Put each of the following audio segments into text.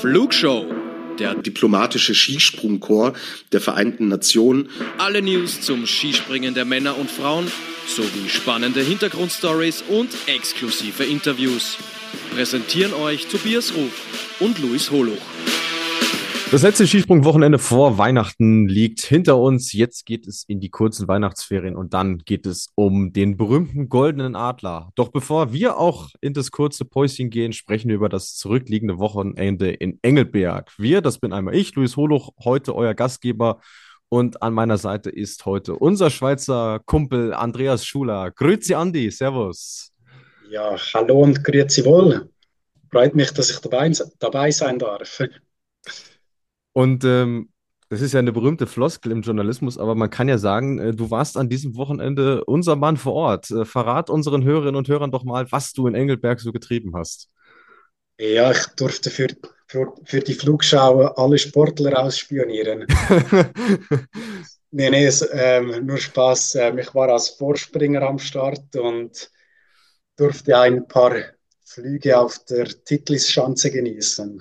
Flugshow, der diplomatische Skisprungchor der Vereinten Nationen. Alle News zum Skispringen der Männer und Frauen sowie spannende Hintergrundstories und exklusive Interviews. Präsentieren euch Tobias Ruf und Luis Holuch. Das letzte Skisprungwochenende vor Weihnachten liegt hinter uns. Jetzt geht es in die kurzen Weihnachtsferien und dann geht es um den berühmten goldenen Adler. Doch bevor wir auch in das kurze Päuschen gehen, sprechen wir über das zurückliegende Wochenende in Engelberg. Wir, das bin einmal ich, Luis Holuch, heute euer Gastgeber. Und an meiner Seite ist heute unser Schweizer Kumpel Andreas Schuler. Grüezi Andi, Servus. Ja, hallo und grüezi wohl. Freut mich, dass ich dabei, dabei sein darf. Und ähm, das ist ja eine berühmte Floskel im Journalismus, aber man kann ja sagen, äh, du warst an diesem Wochenende unser Mann vor Ort. Äh, verrat unseren Hörerinnen und Hörern doch mal, was du in Engelberg so getrieben hast. Ja, ich durfte für, für, für die Flugschau alle Sportler ausspionieren. nee, nee, es, ähm, nur Spaß. Ähm, ich war als Vorspringer am Start und durfte ein paar Flüge auf der Titlisschanze genießen.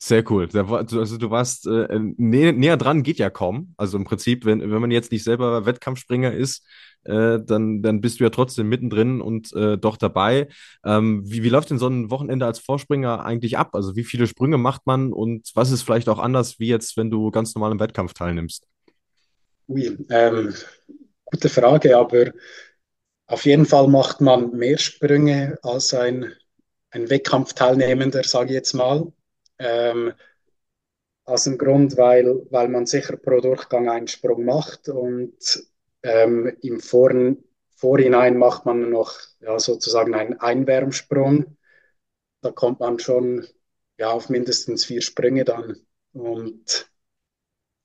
Sehr cool. Also du warst äh, nä näher dran, geht ja kaum. Also im Prinzip, wenn, wenn man jetzt nicht selber Wettkampfspringer ist, äh, dann, dann bist du ja trotzdem mittendrin und äh, doch dabei. Ähm, wie, wie läuft denn so ein Wochenende als Vorspringer eigentlich ab? Also wie viele Sprünge macht man und was ist vielleicht auch anders, wie jetzt, wenn du ganz normal im Wettkampf teilnimmst? Ui, ähm, gute Frage, aber auf jeden Fall macht man mehr Sprünge als ein, ein Wettkampfteilnehmender, sage ich jetzt mal. Ähm, aus dem Grund, weil, weil man sicher pro Durchgang einen Sprung macht und ähm, im Vor Vorhinein macht man noch ja, sozusagen einen Einwärmsprung. Da kommt man schon ja, auf mindestens vier Sprünge dann. Und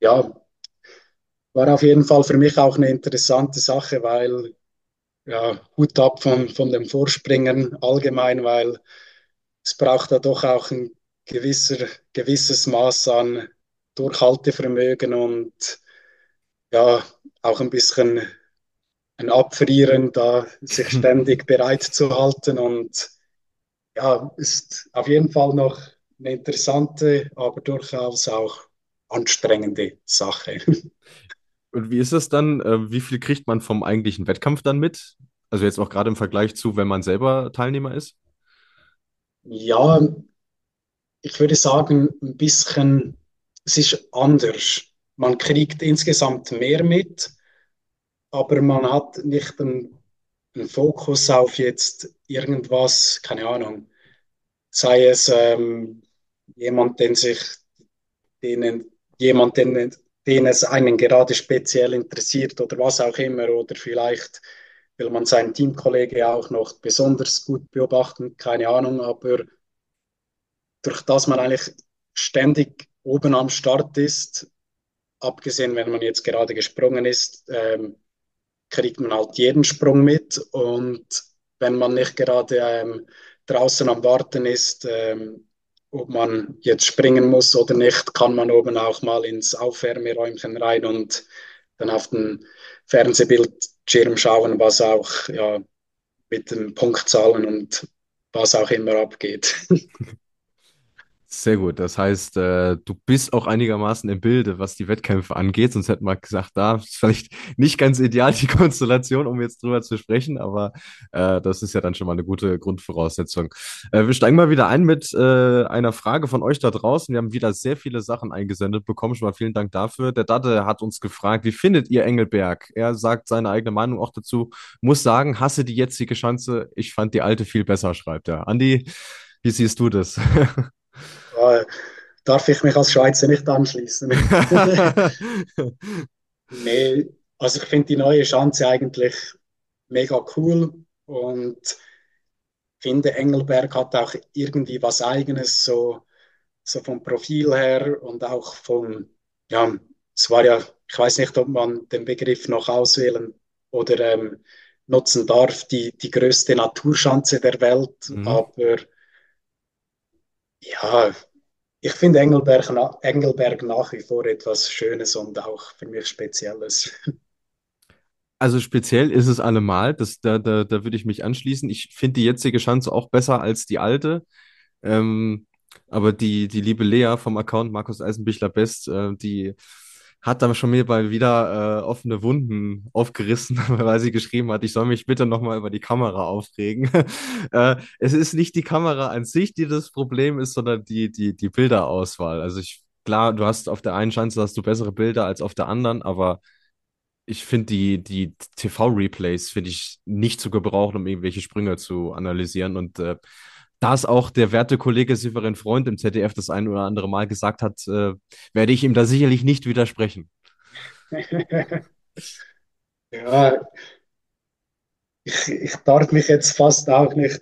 ja, war auf jeden Fall für mich auch eine interessante Sache, weil ja, Hut ab von, von dem Vorspringen allgemein, weil es braucht da doch auch ein gewisser, gewisses Maß an Durchhaltevermögen und ja, auch ein bisschen ein Abfrieren, da sich ständig bereit zu halten und ja, ist auf jeden Fall noch eine interessante, aber durchaus auch anstrengende Sache. Und wie ist es dann? Äh, wie viel kriegt man vom eigentlichen Wettkampf dann mit? Also jetzt auch gerade im Vergleich zu, wenn man selber Teilnehmer ist? Ja, ich würde sagen, ein bisschen, es ist anders. Man kriegt insgesamt mehr mit, aber man hat nicht einen, einen Fokus auf jetzt irgendwas, keine Ahnung, sei es ähm, jemand, den sich, denen, jemand, den, den es einen gerade speziell interessiert oder was auch immer, oder vielleicht will man seinen Teamkollege auch noch besonders gut beobachten, keine Ahnung, aber durch das man eigentlich ständig oben am Start ist, abgesehen, wenn man jetzt gerade gesprungen ist, ähm, kriegt man halt jeden Sprung mit. Und wenn man nicht gerade ähm, draußen am Warten ist, ähm, ob man jetzt springen muss oder nicht, kann man oben auch mal ins Aufwärmeräumchen rein und dann auf den Fernsehbildschirm schauen, was auch ja, mit den Punktzahlen und was auch immer abgeht. Sehr gut. Das heißt, äh, du bist auch einigermaßen im Bilde, was die Wettkämpfe angeht. Sonst hätten wir gesagt, da ist vielleicht nicht ganz ideal die Konstellation, um jetzt drüber zu sprechen, aber äh, das ist ja dann schon mal eine gute Grundvoraussetzung. Äh, wir steigen mal wieder ein mit äh, einer Frage von euch da draußen. Wir haben wieder sehr viele Sachen eingesendet bekommen. Schon mal vielen Dank dafür. Der Dade hat uns gefragt, wie findet ihr Engelberg? Er sagt seine eigene Meinung auch dazu. Muss sagen, hasse die jetzige Chance. Ich fand die alte viel besser, schreibt er. Andi, wie siehst du das? Darf ich mich als Schweizer nicht anschließen. nee, also ich finde die neue Chance eigentlich mega cool und finde Engelberg hat auch irgendwie was Eigenes, so, so vom Profil her und auch vom, ja, es war ja, ich weiß nicht, ob man den Begriff noch auswählen oder ähm, nutzen darf, die, die größte Naturschanze der Welt, mhm. aber ja, ich finde Engelberg, Engelberg nach wie vor etwas Schönes und auch für mich Spezielles. Also speziell ist es allemal, das, da, da, da würde ich mich anschließen. Ich finde die jetzige Schanze auch besser als die alte. Ähm, Aber die, die liebe Lea vom Account Markus Eisenbichler Best, äh, die hat dann schon mir mal wieder äh, offene Wunden aufgerissen, weil sie geschrieben hat, ich soll mich bitte nochmal über die Kamera aufregen. äh, es ist nicht die Kamera an sich, die das Problem ist, sondern die, die, die Bilderauswahl. Also ich, klar, du hast auf der einen Chance hast du bessere Bilder als auf der anderen, aber ich finde die, die TV-Replays finde ich nicht zu gebrauchen, um irgendwelche Sprünge zu analysieren. Und äh, da es auch der werte Kollege Severin Freund im ZDF das ein oder andere Mal gesagt hat, äh, werde ich ihm da sicherlich nicht widersprechen. Ja, ich, ich darf mich jetzt fast auch nicht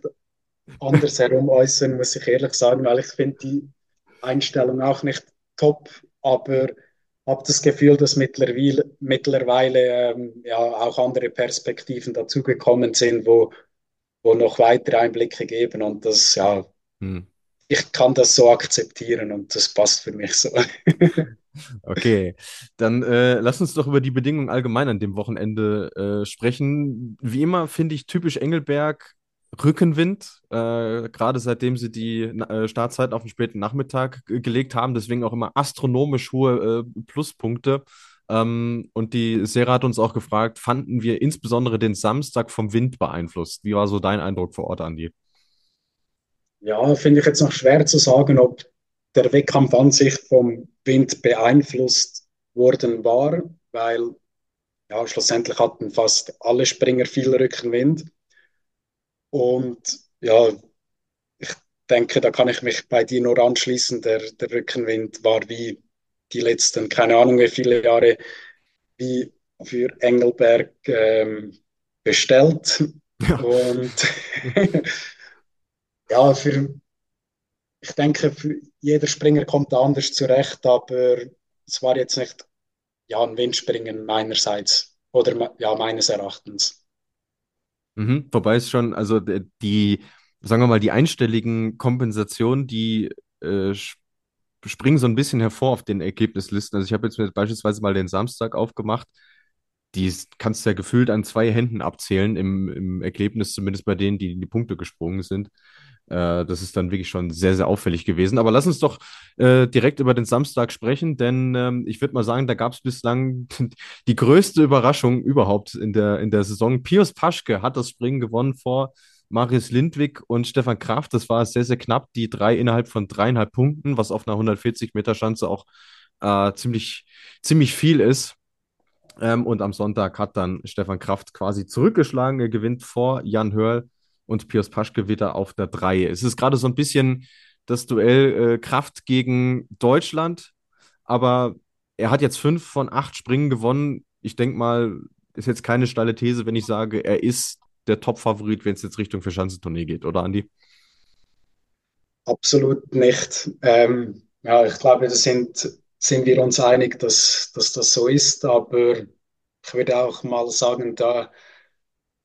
andersherum äußern, muss ich ehrlich sagen, weil ich finde die Einstellung auch nicht top, aber habe das Gefühl, dass mittlerweile, mittlerweile ähm, ja auch andere Perspektiven dazugekommen sind, wo, wo noch weitere Einblicke geben und das ja Hm. ich kann das so akzeptieren und das passt für mich so. Okay, dann äh, lass uns doch über die Bedingungen allgemein an dem Wochenende äh, sprechen. Wie immer finde ich typisch Engelberg Rückenwind, äh, gerade seitdem sie die äh, Startzeit auf den späten Nachmittag ge- gelegt haben. Deswegen auch immer astronomisch hohe äh, Pluspunkte. Ähm, und die Sarah hat uns auch gefragt, fanden wir insbesondere den Samstag vom Wind beeinflusst? Wie war so dein Eindruck vor Ort, Andi? Ja, finde ich jetzt noch schwer zu sagen, ob der Wettkampf an sich vom Wind beeinflusst worden war, weil ja, schlussendlich hatten fast alle Springer viel Rückenwind. Und ja, ich denke, da kann ich mich bei dir nur anschließen. Der, der Rückenwind war wie die letzten, keine Ahnung wie viele Jahre, wie für Engelberg ähm, bestellt. Ja. Und ja, für, ich denke, für jeder Springer kommt da anders zurecht, aber es war jetzt nicht ja, ein Windspringen meinerseits oder ja, meines Erachtens. Mhm. Wobei es schon, also die, sagen wir mal, die einstelligen Kompensationen, die äh, springen so ein bisschen hervor auf den Ergebnislisten. Also ich habe jetzt mir beispielsweise mal den Samstag aufgemacht. Die kannst du ja gefühlt an zwei Händen abzählen im, im Ergebnis, zumindest bei denen, die in die Punkte gesprungen sind. Äh, das ist dann wirklich schon sehr, sehr auffällig gewesen. Aber lass uns doch äh, direkt über den Samstag sprechen, denn ähm, ich würde mal sagen, da gab es bislang die größte Überraschung überhaupt in der, in der Saison. Pius Paschke hat das Springen gewonnen vor Marius Lindwig und Stefan Kraft. Das war sehr, sehr knapp, die drei innerhalb von dreieinhalb Punkten, was auf einer 140-Meter-Schanze auch äh, ziemlich, ziemlich viel ist. Ähm, und am Sonntag hat dann Stefan Kraft quasi zurückgeschlagen. Er gewinnt vor Jan Hörl und Pius Paschke wieder auf der 3. Es ist gerade so ein bisschen das Duell äh, Kraft gegen Deutschland, aber er hat jetzt fünf von acht Springen gewonnen. Ich denke mal, ist jetzt keine steile These, wenn ich sage, er ist der Top-Favorit, wenn es jetzt Richtung Verschanzentournee geht, oder Andi? Absolut nicht. Ähm, ja, ich glaube, da sind, sind wir uns einig, dass, dass das so ist, aber ich würde auch mal sagen, da,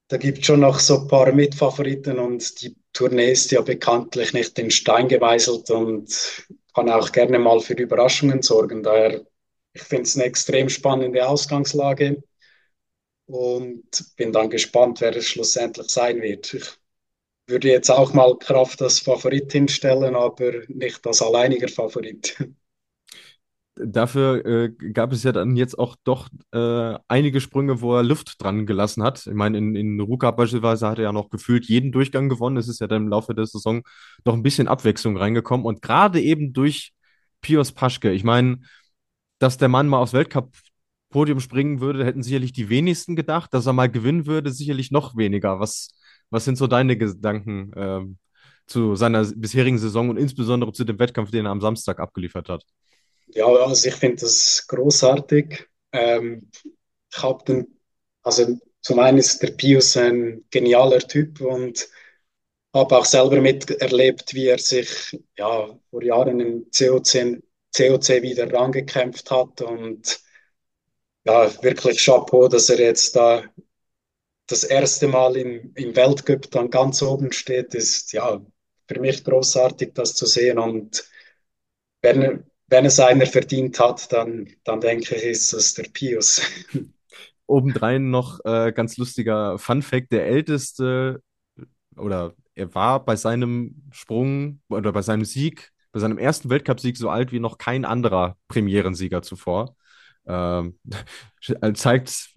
da gibt es schon noch so ein paar Mitfavoriten und die Tournee ist ja bekanntlich nicht in Stein gemeißelt und kann auch gerne mal für Überraschungen sorgen. Daher, ich finde es eine extrem spannende Ausgangslage und bin dann gespannt, wer es schlussendlich sein wird. Ich würde jetzt auch mal Kraft als Favorit hinstellen, aber nicht als alleiniger Favorit. Dafür äh, gab es ja dann jetzt auch doch äh, einige Sprünge, wo er Luft dran gelassen hat. Ich meine, in, in Ruka beispielsweise hat er ja noch gefühlt jeden Durchgang gewonnen. Es ist ja dann im Laufe der Saison doch ein bisschen Abwechslung reingekommen. Und gerade eben durch Pius Paschke, ich meine, dass der Mann mal aufs Weltcup-Podium springen würde, hätten sicherlich die wenigsten gedacht. Dass er mal gewinnen würde, sicherlich noch weniger. Was, was sind so deine Gedanken ähm, zu seiner bisherigen Saison und insbesondere zu dem Wettkampf, den er am Samstag abgeliefert hat? Ja, also ich finde das großartig. Ähm, ich habe den, also zum einen ist der Pius ein genialer Typ und habe auch selber miterlebt, wie er sich ja vor Jahren im COC, COC wieder rangekämpft hat und ja, wirklich Chapeau, dass er jetzt da das erste Mal im, im Weltcup dann ganz oben steht, ist ja für mich großartig, das zu sehen. Und wenn, wenn es einer verdient hat, dann, dann denke ich, ist es der Pius. Obendrein noch äh, ganz lustiger Fun Fact: Der älteste oder er war bei seinem Sprung oder bei seinem Sieg bei seinem ersten Weltcupsieg so alt wie noch kein anderer Premierensieger zuvor. Ähm, zeigt,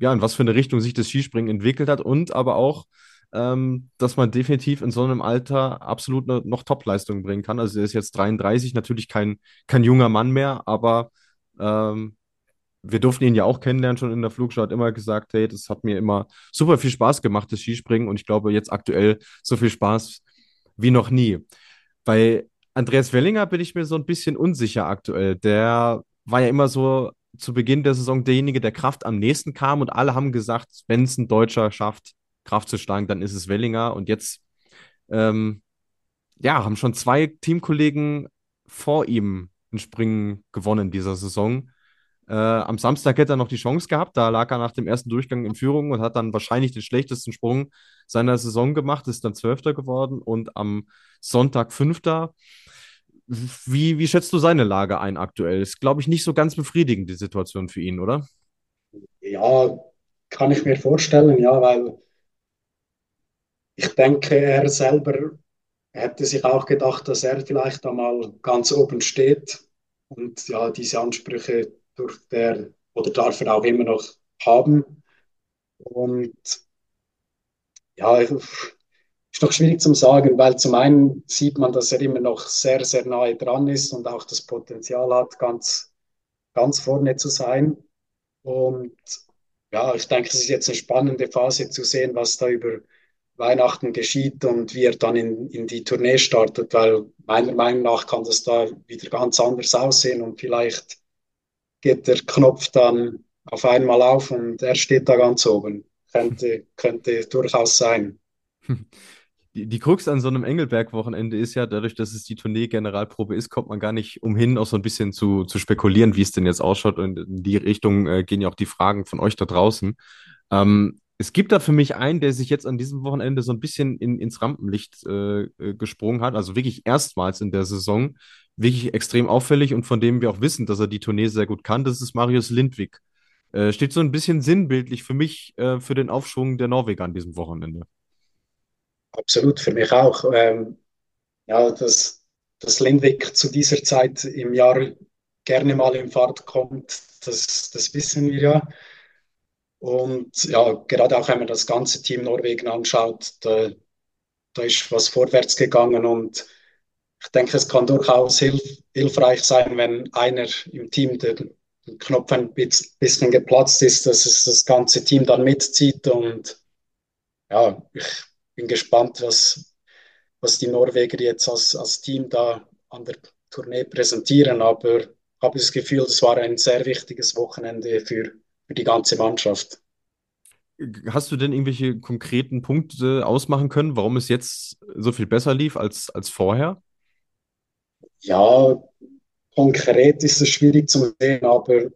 ja, in was für eine Richtung sich das Skispringen entwickelt hat und aber auch, ähm, dass man definitiv in so einem Alter absolut ne, noch Topleistungen bringen kann. Also er ist jetzt 33, natürlich kein, kein junger Mann mehr, aber ähm, wir durften ihn ja auch kennenlernen schon in der Flugschau, hat immer gesagt, hey, das hat mir immer super viel Spaß gemacht, das Skispringen und ich glaube jetzt aktuell so viel Spaß wie noch nie. Bei Andreas Wellinger bin ich mir so ein bisschen unsicher aktuell. Der war ja immer so zu Beginn der Saison derjenige, der Kraft am nächsten kam und alle haben gesagt, wenn es ein Deutscher schafft, Kraft zu schlagen, dann ist es Wellinger. Und jetzt, ähm, ja, haben schon zwei Teamkollegen vor ihm ein Springen gewonnen dieser Saison. Äh, am Samstag hätte er noch die Chance gehabt. Da lag er nach dem ersten Durchgang in Führung und hat dann wahrscheinlich den schlechtesten Sprung seiner Saison gemacht, ist dann Zwölfter geworden und am Sonntag Fünfter. Wie, wie schätzt du seine Lage ein aktuell? Ist, glaube ich, nicht so ganz befriedigend, die Situation für ihn, oder? Ja, kann ich mir vorstellen, ja, weil ich denke, er selber hätte sich auch gedacht, dass er vielleicht einmal ganz oben steht und ja, diese Ansprüche durch der oder darf er auch immer noch haben. Und ja, ist noch schwierig zu sagen, weil zum einen sieht man, dass er immer noch sehr, sehr nahe dran ist und auch das Potenzial hat, ganz, ganz vorne zu sein. Und ja, ich denke, es ist jetzt eine spannende Phase zu sehen, was da über Weihnachten geschieht und wie er dann in, in die Tournee startet, weil meiner Meinung nach kann das da wieder ganz anders aussehen und vielleicht geht der Knopf dann auf einmal auf und er steht da ganz oben. Könnte, könnte durchaus sein. Die, die Krux an so einem Engelberg-Wochenende ist ja, dadurch, dass es die Tournee-Generalprobe ist, kommt man gar nicht umhin, auch so ein bisschen zu, zu spekulieren, wie es denn jetzt ausschaut. Und in die Richtung äh, gehen ja auch die Fragen von euch da draußen. Ähm, es gibt da für mich einen, der sich jetzt an diesem Wochenende so ein bisschen in, ins Rampenlicht äh, äh, gesprungen hat, also wirklich erstmals in der Saison, wirklich extrem auffällig und von dem wir auch wissen, dass er die Tournee sehr gut kann, das ist Marius Lindwig. Äh, steht so ein bisschen sinnbildlich für mich äh, für den Aufschwung der Norweger an diesem Wochenende. Absolut, für mich auch. Ähm, ja, dass, dass Lindwig zu dieser Zeit im Jahr gerne mal in Fahrt kommt, das, das wissen wir ja. Und ja, gerade auch wenn man das ganze Team Norwegen anschaut, da, da ist was vorwärts gegangen und ich denke, es kann durchaus hilf hilfreich sein, wenn einer im Team den, den Knopf ein bisschen geplatzt ist, dass es das ganze Team dann mitzieht und ja, ich bin gespannt, was, was die Norweger jetzt als, als Team da an der Tournee präsentieren, aber ich habe das Gefühl, das war ein sehr wichtiges Wochenende für für die ganze Mannschaft. Hast du denn irgendwelche konkreten Punkte ausmachen können, warum es jetzt so viel besser lief als, als vorher? Ja, konkret ist es schwierig zu sehen, aber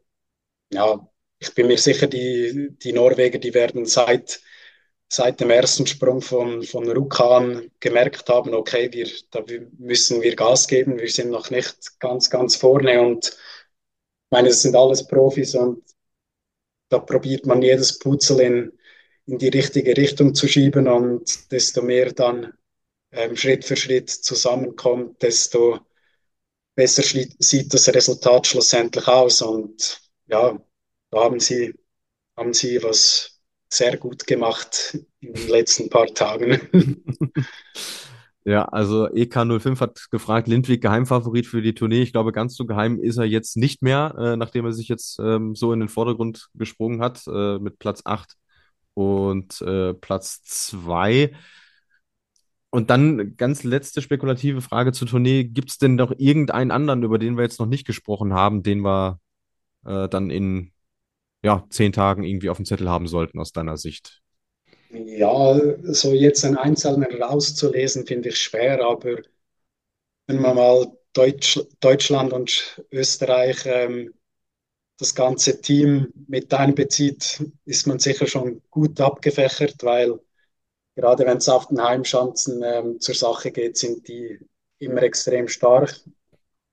ja, ich bin mir sicher, die, die Norweger, die werden seit, seit dem ersten Sprung von, von Rukan gemerkt haben, okay, wir, da müssen wir Gas geben, wir sind noch nicht ganz, ganz vorne und ich meine, das sind alles Profis und da probiert man jedes Putzel in, in die richtige Richtung zu schieben und desto mehr dann ähm, Schritt für Schritt zusammenkommt, desto besser sieht das Resultat schlussendlich aus. Und ja, da haben sie, haben sie was sehr gut gemacht in den letzten paar Tagen. Ja, also EK05 hat gefragt, Lindwig Geheimfavorit für die Tournee. Ich glaube, ganz so geheim ist er jetzt nicht mehr, äh, nachdem er sich jetzt ähm, so in den Vordergrund gesprungen hat, äh, mit Platz 8 und äh, Platz 2. Und dann ganz letzte spekulative Frage zur Tournee. Gibt es denn noch irgendeinen anderen, über den wir jetzt noch nicht gesprochen haben, den wir äh, dann in ja, zehn Tagen irgendwie auf dem Zettel haben sollten aus deiner Sicht? Ja, so jetzt einen Einzelnen rauszulesen, finde ich schwer, aber wenn man mal Deutsch, Deutschland und Österreich ähm, das ganze Team mit einbezieht, ist man sicher schon gut abgefächert, weil gerade wenn es auf den Heimschanzen ähm, zur Sache geht, sind die immer extrem stark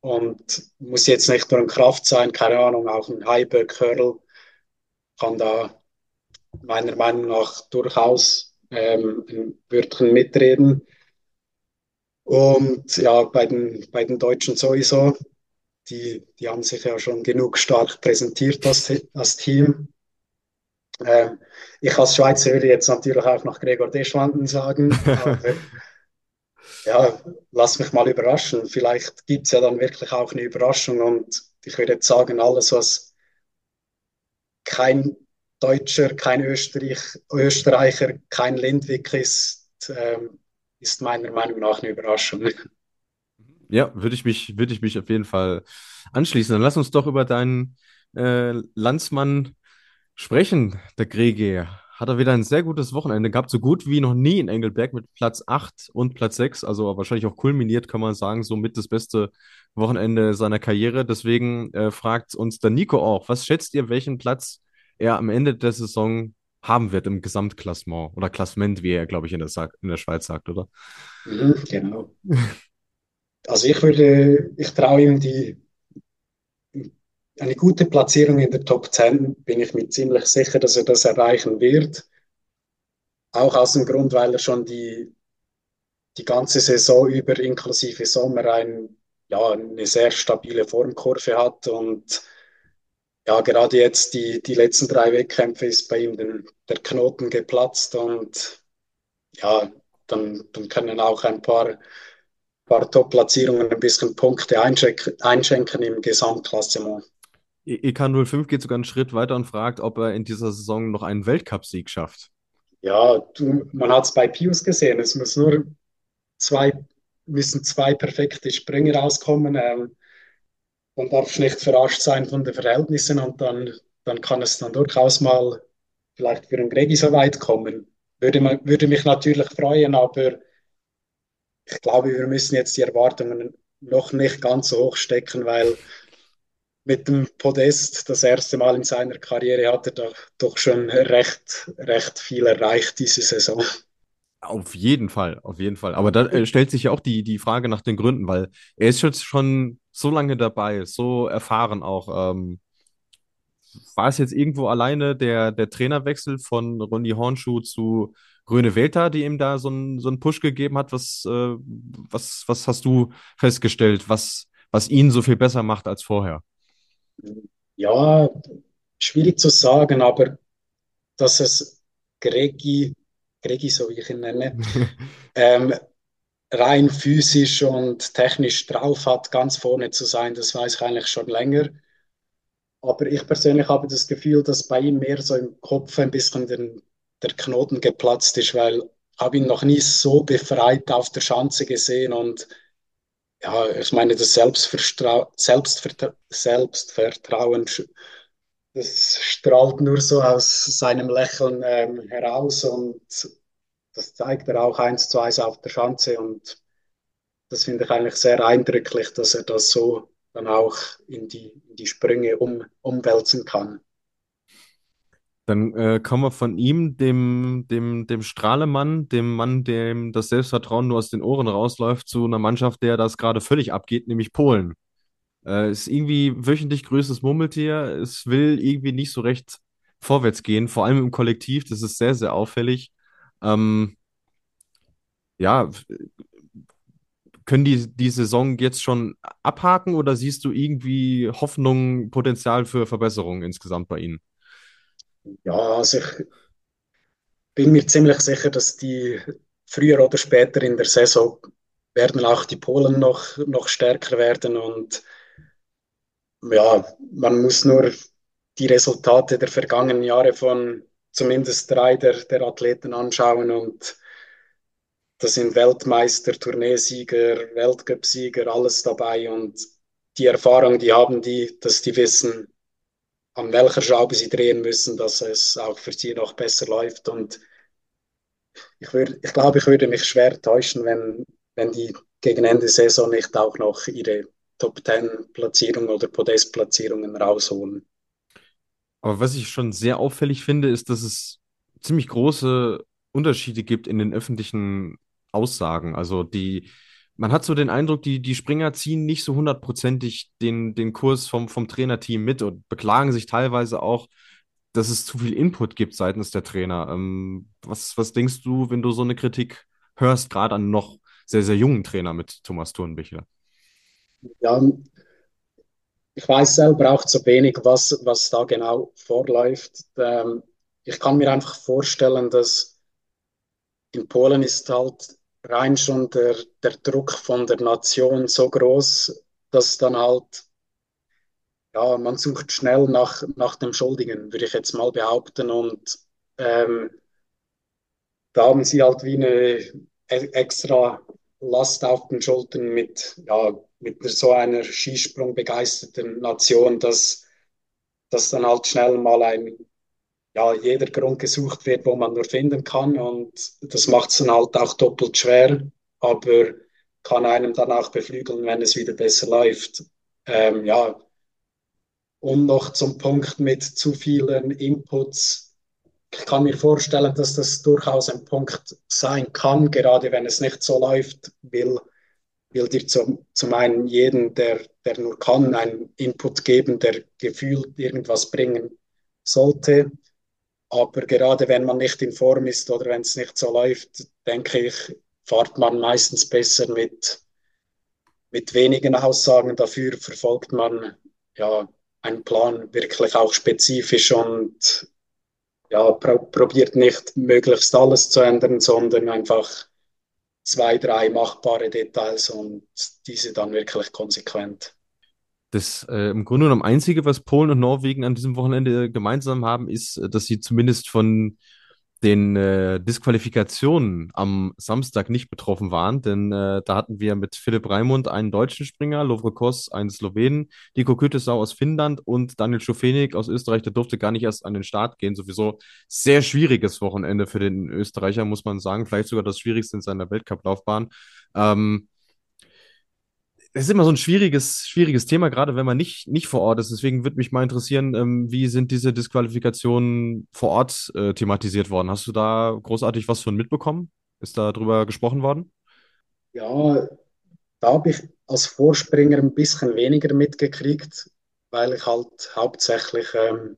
und muss jetzt nicht nur ein Kraft sein, keine Ahnung, auch ein Highberg Curl kann da meiner Meinung nach durchaus ähm, ein Wörtchen mitreden. Und ja, bei den, bei den Deutschen sowieso. Die, die haben sich ja schon genug stark präsentiert als, als Team. Ähm, ich als Schweizer würde jetzt natürlich auch noch Gregor Deschwanden sagen. Aber ja, lass mich mal überraschen. Vielleicht gibt es ja dann wirklich auch eine Überraschung. Und ich würde jetzt sagen, alles, was kein Deutscher, kein Österreich, Österreicher, kein Lindwig ist, ähm, ist meiner Meinung nach eine Überraschung. Ja, würde ich mich, würde ich mich auf jeden Fall anschließen. Dann lass uns doch über deinen äh, Landsmann sprechen, der Grege. Hat er wieder ein sehr gutes Wochenende gehabt, so gut wie noch nie in Engelberg mit Platz 8 und Platz 6, also wahrscheinlich auch kulminiert, kann man sagen, somit das beste Wochenende seiner Karriere. Deswegen äh, fragt uns der Nico auch, was schätzt ihr, welchen Platz er am Ende der Saison haben wird im Gesamtklassement oder Klassement, wie er, glaube ich, in der, in der Schweiz sagt, oder? Genau. Also ich würde, ich traue ihm die eine gute Platzierung in der Top 10, bin ich mir ziemlich sicher, dass er das erreichen wird. Auch aus dem Grund, weil er schon die, die ganze Saison über inklusive Sommer ein, ja, eine sehr stabile Formkurve hat und ja, gerade jetzt die, die letzten drei Wettkämpfe ist bei ihm den, der Knoten geplatzt und ja, dann, dann können auch ein paar paar Top-Platzierungen ein bisschen Punkte einschenken, einschenken im Gesamtklassement. EK05 geht sogar einen Schritt weiter und fragt, ob er in dieser Saison noch einen Weltcupsieg schafft. Ja, du, man hat es bei Pius gesehen. Es muss nur zwei, müssen zwei perfekte Sprünge rauskommen. Ähm, man darf nicht verarscht sein von den Verhältnissen und dann, dann kann es dann durchaus mal vielleicht für einen Gregi so weit kommen. Würde, man, würde mich natürlich freuen, aber ich glaube, wir müssen jetzt die Erwartungen noch nicht ganz so hoch stecken, weil mit dem Podest das erste Mal in seiner Karriere hat er doch, doch schon recht, recht viel erreicht diese Saison. Auf jeden Fall, auf jeden Fall. Aber da äh, stellt sich ja auch die, die Frage nach den Gründen, weil er ist jetzt schon so lange dabei, so erfahren auch. Ähm, war es jetzt irgendwo alleine der, der Trainerwechsel von Ronny Hornschuh zu Grüne Welter, die ihm da so einen so Push gegeben hat? Was, äh, was, was hast du festgestellt, was, was ihn so viel besser macht als vorher? Ja, schwierig zu sagen, aber dass es Gregi, Gregi, so wie ich ihn nenne, ähm, rein physisch und technisch drauf hat, ganz vorne zu sein, das weiß ich eigentlich schon länger. Aber ich persönlich habe das Gefühl, dass bei ihm mehr so im Kopf ein bisschen den, der Knoten geplatzt ist, weil ich habe ihn noch nie so befreit auf der Schanze gesehen und ja, ich meine, das Selbstvertra Selbstvertra Selbstvertrauen, das strahlt nur so aus seinem Lächeln ähm, heraus und das zeigt er auch eins zu eins auf der Schanze und das finde ich eigentlich sehr eindrücklich, dass er das so dann auch in die, in die Sprünge um, umwälzen kann. Dann äh, kommen wir von ihm, dem, dem, dem Strahlemann, dem Mann, dem das Selbstvertrauen nur aus den Ohren rausläuft, zu einer Mannschaft, der das gerade völlig abgeht, nämlich Polen. Äh, ist irgendwie wöchentlich größtes Murmeltier. Es will irgendwie nicht so recht vorwärts gehen, vor allem im Kollektiv. Das ist sehr, sehr auffällig. Ähm, ja, können die die Saison jetzt schon abhaken oder siehst du irgendwie Hoffnung, Potenzial für Verbesserungen insgesamt bei ihnen? Ja, also ich bin mir ziemlich sicher, dass die früher oder später in der Saison werden auch die Polen noch, noch stärker werden und ja, man muss nur die Resultate der vergangenen Jahre von zumindest drei der, der Athleten anschauen und da sind Weltmeister, Tourneesieger, Weltcupsieger, alles dabei und die Erfahrung, die haben die, dass die wissen, an welcher Schraube sie drehen müssen, dass es auch für sie noch besser läuft. Und ich, würd, ich glaube, ich würde mich schwer täuschen, wenn, wenn die gegen Ende Saison nicht auch noch ihre Top 10 Platzierungen oder Podestplatzierungen rausholen. Aber was ich schon sehr auffällig finde, ist, dass es ziemlich große Unterschiede gibt in den öffentlichen Aussagen. Also die, man hat so den Eindruck, die, die Springer ziehen nicht so hundertprozentig den, den Kurs vom, vom Trainerteam mit und beklagen sich teilweise auch, dass es zu viel Input gibt seitens der Trainer. Ähm, was, was denkst du, wenn du so eine Kritik hörst, gerade an noch sehr, sehr jungen Trainer mit Thomas Thurnbichler. Ja, ich weiß selber auch zu wenig, was, was da genau vorläuft. Ähm, ich kann mir einfach vorstellen, dass in Polen ist halt rein schon der, der Druck von der Nation so groß, dass dann halt, ja, man sucht schnell nach, nach dem Schuldigen, würde ich jetzt mal behaupten. Und ähm, da haben sie halt wie eine e-, extra Last auf den Schultern mit, ja, mit so einer Skisprung begeisterten Nation, dass, dass dann halt schnell mal ein, ja, jeder Grund gesucht wird, wo man nur finden kann. Und das macht es dann halt auch doppelt schwer, aber kann einem dann auch beflügeln, wenn es wieder besser läuft. Ähm, ja, und noch zum Punkt mit zu vielen Inputs. Ich kann mir vorstellen, dass das durchaus ein Punkt sein kann, gerade wenn es nicht so läuft, will will dir zum, zum einen jeden, der, der nur kann, einen Input geben, der gefühlt irgendwas bringen sollte. Aber gerade wenn man nicht in Form ist oder wenn es nicht so läuft, denke ich, fahrt man meistens besser mit, mit wenigen Aussagen. Dafür verfolgt man ja einen Plan wirklich auch spezifisch und ja, pro probiert nicht möglichst alles zu ändern, sondern einfach zwei, drei machbare Details und diese dann wirklich konsequent. Das äh, im Grunde genommen Einzige, was Polen und Norwegen an diesem Wochenende gemeinsam haben, ist, äh, dass sie zumindest von den äh, Disqualifikationen am Samstag nicht betroffen waren, denn äh, da hatten wir mit Philipp Raimund einen deutschen Springer, Lovre Kos einen Slowenen, Nico Kütesau aus Finnland und Daniel Schofenig aus Österreich, der durfte gar nicht erst an den Start gehen. Sowieso sehr schwieriges Wochenende für den Österreicher, muss man sagen. Vielleicht sogar das schwierigste in seiner Weltcup-Laufbahn. Ähm, es ist immer so ein schwieriges, schwieriges Thema, gerade wenn man nicht, nicht vor Ort ist. Deswegen würde mich mal interessieren, ähm, wie sind diese Disqualifikationen vor Ort äh, thematisiert worden? Hast du da großartig was von mitbekommen? Ist da drüber gesprochen worden? Ja, da habe ich als Vorspringer ein bisschen weniger mitgekriegt, weil ich halt hauptsächlich ähm,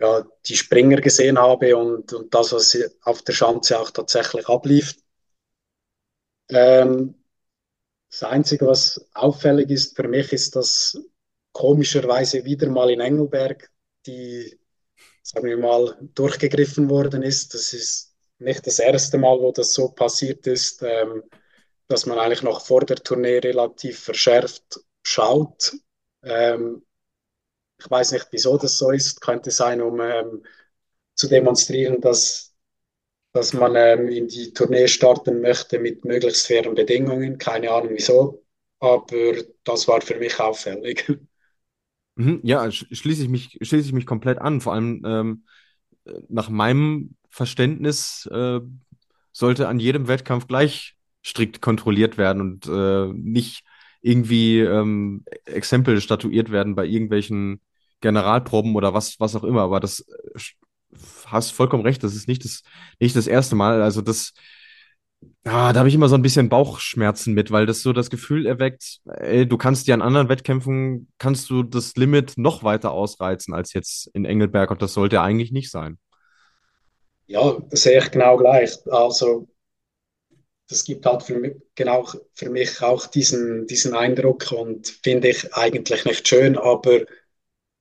ja, die Springer gesehen habe und, und das, was auf der Schanze auch tatsächlich ablief. Ähm, das Einzige, was auffällig ist für mich, ist, dass komischerweise wieder mal in Engelberg die, sagen wir mal, durchgegriffen worden ist. Das ist nicht das erste Mal, wo das so passiert ist, ähm, dass man eigentlich noch vor der Tournee relativ verschärft schaut. Ähm, ich weiß nicht, wieso das so ist. Könnte sein, um ähm, zu demonstrieren, dass dass man ähm, in die Tournee starten möchte mit möglichst fairen Bedingungen. Keine Ahnung wieso, aber das war für mich auffällig. Mhm, ja, schließe ich mich, schließe ich mich komplett an. Vor allem ähm, nach meinem Verständnis äh, sollte an jedem Wettkampf gleich strikt kontrolliert werden und äh, nicht irgendwie ähm, Exempel statuiert werden bei irgendwelchen Generalproben oder was, was auch immer. Aber das hast vollkommen recht, das ist nicht das, nicht das erste Mal. Also das, ah, da habe ich immer so ein bisschen Bauchschmerzen mit, weil das so das Gefühl erweckt, ey, du kannst dir an anderen Wettkämpfen, kannst du das Limit noch weiter ausreizen als jetzt in Engelberg und das sollte eigentlich nicht sein. Ja, das sehe ich genau gleich. Also das gibt halt für mich, genau für mich auch diesen, diesen Eindruck und finde ich eigentlich nicht schön, aber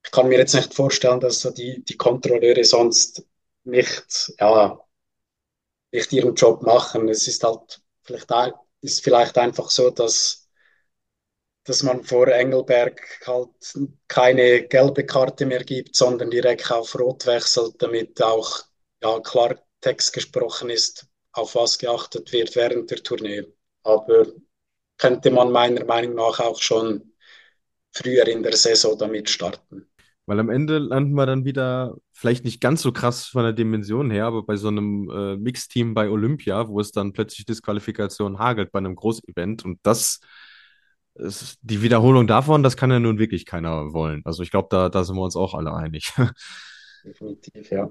ich kann mir jetzt nicht vorstellen, dass so die, die Kontrolleure sonst nicht, ja, nicht ihren Job machen. Es ist halt vielleicht, ist vielleicht einfach so, dass, dass man vor Engelberg halt keine gelbe Karte mehr gibt, sondern direkt auf Rot wechselt, damit auch ja, klar Text gesprochen ist, auf was geachtet wird während der Tournee. Aber könnte man meiner Meinung nach auch schon früher in der Saison damit starten. Weil am Ende landen wir dann wieder, vielleicht nicht ganz so krass von der Dimension her, aber bei so einem äh, Mixteam bei Olympia, wo es dann plötzlich Disqualifikation hagelt bei einem Großevent. Und das ist die Wiederholung davon, das kann ja nun wirklich keiner wollen. Also ich glaube, da, da sind wir uns auch alle einig. Definitiv, ja.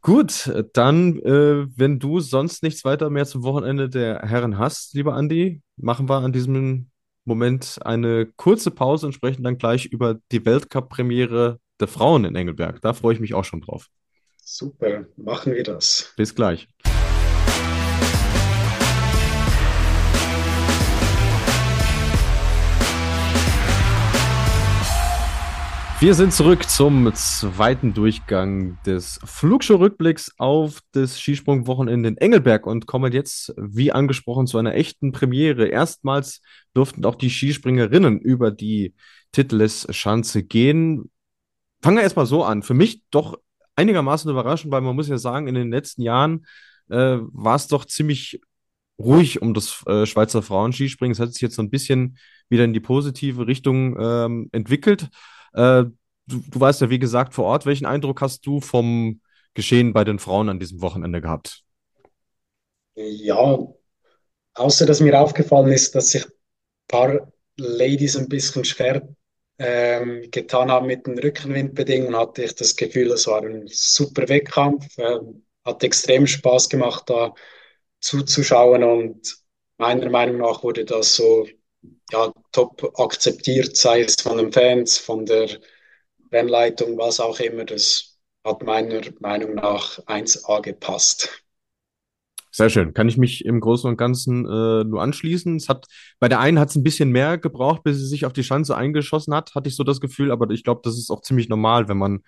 Gut, dann, äh, wenn du sonst nichts weiter mehr zum Wochenende der Herren hast, lieber Andi, machen wir an diesem Moment eine kurze Pause und sprechen dann gleich über die Weltcup-Premiere der Frauen in Engelberg. Da freue ich mich auch schon drauf. Super, machen wir das. Bis gleich. Wir sind zurück zum zweiten Durchgang des Flugshow-Rückblicks auf das Skisprungwochenende in Engelberg und kommen jetzt, wie angesprochen, zu einer echten Premiere. Erstmals durften auch die Skispringerinnen über die Titelless-Schanze gehen. Fangen wir erstmal so an. Für mich doch einigermaßen überraschend, weil man muss ja sagen, in den letzten Jahren äh, war es doch ziemlich ruhig um das äh, Schweizer Frauenskispringen. Es hat sich jetzt so ein bisschen wieder in die positive Richtung ähm, entwickelt. Äh, du, du warst ja, wie gesagt, vor Ort. Welchen Eindruck hast du vom Geschehen bei den Frauen an diesem Wochenende gehabt? Ja, außer dass mir aufgefallen ist, dass sich ein paar Ladies ein bisschen schwer ähm, getan haben mit den Rückenwindbedingungen, hatte ich das Gefühl, es war ein super Wettkampf. Ähm, hat extrem Spaß gemacht, da zuzuschauen und meiner Meinung nach wurde das so ja, top akzeptiert, sei es von den Fans, von der Rennleitung, was auch immer. Das hat meiner Meinung nach 1A gepasst. Sehr schön. Kann ich mich im Großen und Ganzen äh, nur anschließen. Es hat, bei der einen hat es ein bisschen mehr gebraucht, bis sie sich auf die Schanze eingeschossen hat, hatte ich so das Gefühl, aber ich glaube, das ist auch ziemlich normal, wenn man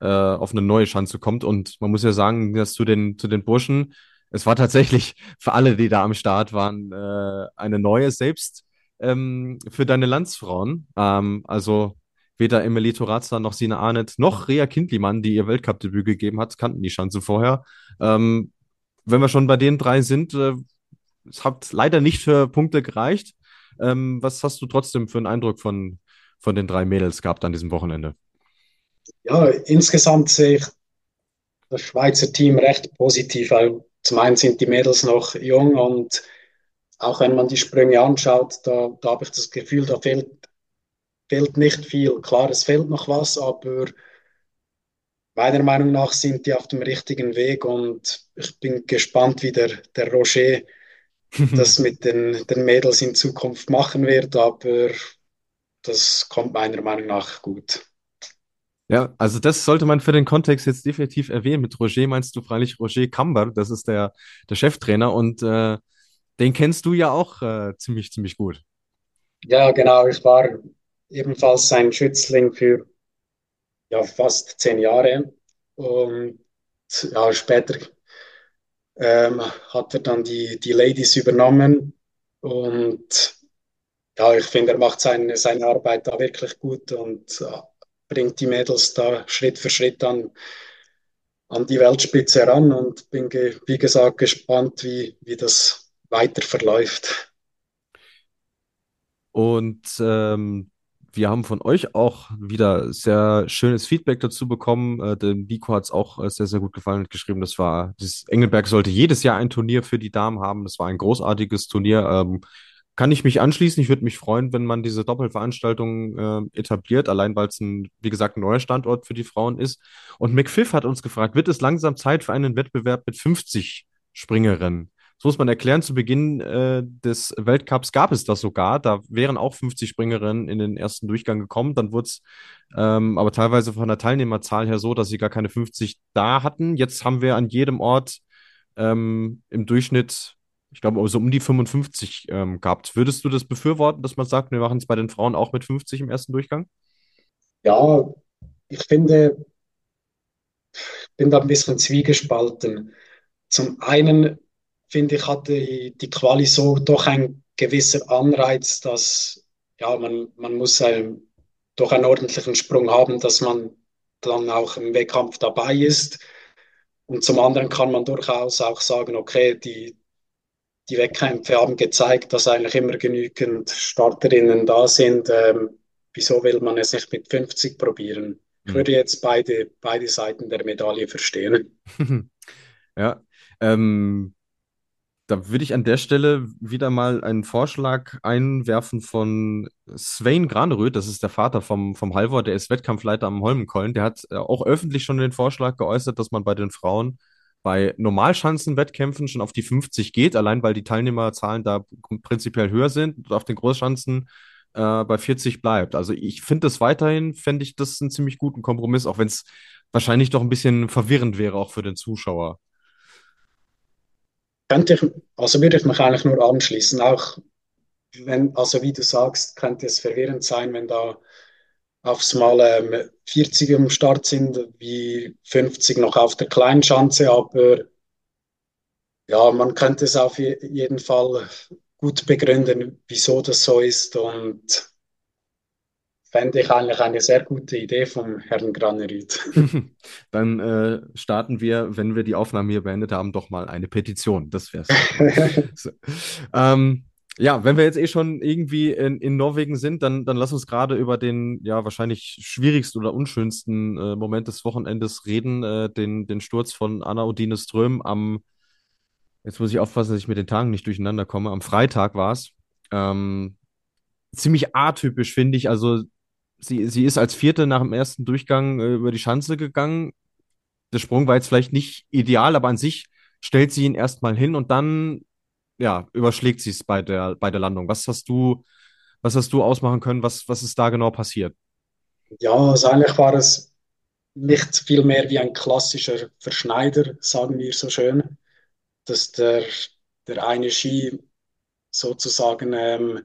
äh, auf eine neue Schanze kommt. Und man muss ja sagen, dass zu den, zu den Burschen, es war tatsächlich für alle, die da am Start waren, äh, eine neue, selbst ähm, für deine Landsfrauen. Ähm, also weder Emily Torazza noch Sina Arnett noch Rea Kindlimann, die ihr Weltcup-Debüt gegeben hat, kannten die Schanze vorher. Ähm, wenn wir schon bei den drei sind, äh, es hat leider nicht für Punkte gereicht. Ähm, was hast du trotzdem für einen Eindruck von, von den drei Mädels gehabt an diesem Wochenende? Ja, insgesamt sehe ich das Schweizer Team recht positiv, weil zum einen sind die Mädels noch jung und auch wenn man die Sprünge anschaut, da, da habe ich das Gefühl, da fehlt, fehlt nicht viel. Klar, es fehlt noch was, aber meiner Meinung nach sind die auf dem richtigen Weg und ich bin gespannt, wie der, der Roger das mit den, den Mädels in Zukunft machen wird, aber das kommt meiner Meinung nach gut. Ja, also das sollte man für den Kontext jetzt definitiv erwähnen. Mit Roger meinst du freilich Roger Kamber, das ist der, der Cheftrainer und äh, den kennst du ja auch äh, ziemlich, ziemlich gut. Ja, genau. Ich war ebenfalls sein Schützling für ja, fast zehn Jahre. Und ja, später ähm, hat er dann die, die Ladies übernommen. Und ja, ich finde, er macht seine, seine Arbeit da wirklich gut und äh, bringt die Mädels da Schritt für Schritt an, an die Weltspitze heran. Und bin, wie gesagt, gespannt, wie, wie das weiter verläuft. Und ähm, wir haben von euch auch wieder sehr schönes Feedback dazu bekommen. Äh, dem Nico hat es auch äh, sehr, sehr gut gefallen und geschrieben, das war, das Engelberg sollte jedes Jahr ein Turnier für die Damen haben. Das war ein großartiges Turnier. Ähm, kann ich mich anschließen. Ich würde mich freuen, wenn man diese Doppelveranstaltung äh, etabliert, allein weil es ein, wie gesagt, ein neuer Standort für die Frauen ist. Und McPhiff hat uns gefragt, wird es langsam Zeit für einen Wettbewerb mit 50 Springerinnen? Das muss man erklären, zu Beginn äh, des Weltcups gab es das sogar. Da wären auch 50 Springerinnen in den ersten Durchgang gekommen. Dann wurde es ähm, aber teilweise von der Teilnehmerzahl her so, dass sie gar keine 50 da hatten. Jetzt haben wir an jedem Ort ähm, im Durchschnitt, ich glaube, so um die 55 ähm, gehabt. Würdest du das befürworten, dass man sagt, wir machen es bei den Frauen auch mit 50 im ersten Durchgang? Ja, ich finde, ich bin da ein bisschen zwiegespalten. Zum einen finde ich, hat die, die Quali so doch ein gewisser Anreiz, dass ja, man, man muss einen, doch einen ordentlichen Sprung haben, dass man dann auch im Wettkampf dabei ist. Und zum anderen kann man durchaus auch sagen, okay, die, die Wettkämpfe haben gezeigt, dass eigentlich immer genügend Starterinnen da sind. Ähm, wieso will man es nicht mit 50 probieren? Ich mhm. würde jetzt beide, beide Seiten der Medaille verstehen. ja, ähm, da würde ich an der Stelle wieder mal einen Vorschlag einwerfen von Svein Graneröd, das ist der Vater vom, vom Halvor, der ist Wettkampfleiter am Holmenkollen. Der hat äh, auch öffentlich schon den Vorschlag geäußert, dass man bei den Frauen bei Normalschanzenwettkämpfen schon auf die 50 geht, allein weil die Teilnehmerzahlen da prinzipiell höher sind und auf den Großschanzen äh, bei 40 bleibt. Also ich finde das weiterhin, fände ich das einen ziemlich guten Kompromiss, auch wenn es wahrscheinlich doch ein bisschen verwirrend wäre, auch für den Zuschauer könnte ich, also würde ich mich eigentlich nur anschließen. Auch wenn, also wie du sagst, könnte es verwirrend sein, wenn da aufs Mal ähm, 40 am Start sind, wie 50 noch auf der kleinen Schanze, aber ja, man könnte es auf jeden Fall gut begründen, wieso das so ist und fände ich eigentlich eine sehr gute Idee vom Herrn Granerüt. Dann äh, starten wir, wenn wir die Aufnahme hier beendet haben, doch mal eine Petition. Das wäre so. ähm, ja, wenn wir jetzt eh schon irgendwie in, in Norwegen sind, dann, dann lass uns gerade über den ja wahrscheinlich schwierigsten oder unschönsten äh, Moment des Wochenendes reden, äh, den, den Sturz von Anna Odine Ström am, jetzt muss ich aufpassen, dass ich mit den Tagen nicht durcheinander komme, am Freitag war es. Ähm, ziemlich atypisch, finde ich. Also sie, sie ist als Vierte nach dem ersten Durchgang äh, über die Schanze gegangen. Der Sprung war jetzt vielleicht nicht ideal, aber an sich stellt sie ihn erstmal hin und dann ja, überschlägt sie es bei der, bei der Landung. Was hast du, was hast du ausmachen können? Was, was ist da genau passiert? Ja, also eigentlich war es nicht viel mehr wie ein klassischer Verschneider, sagen wir so schön, dass der, der eine Ski sozusagen ähm,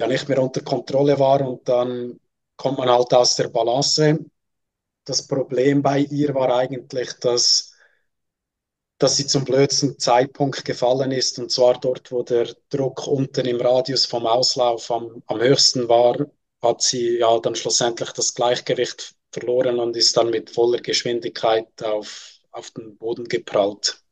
ja nicht mehr unter Kontrolle war und dann kommt man halt aus der Balance. Das Problem bei ihr war eigentlich, dass, dass sie zum blödsten Zeitpunkt gefallen ist und zwar dort, wo der Druck unten im Radius vom Auslauf am, am höchsten war, hat sie ja dann schlussendlich das Gleichgewicht verloren und ist dann mit voller Geschwindigkeit auf, auf den Boden geprallt.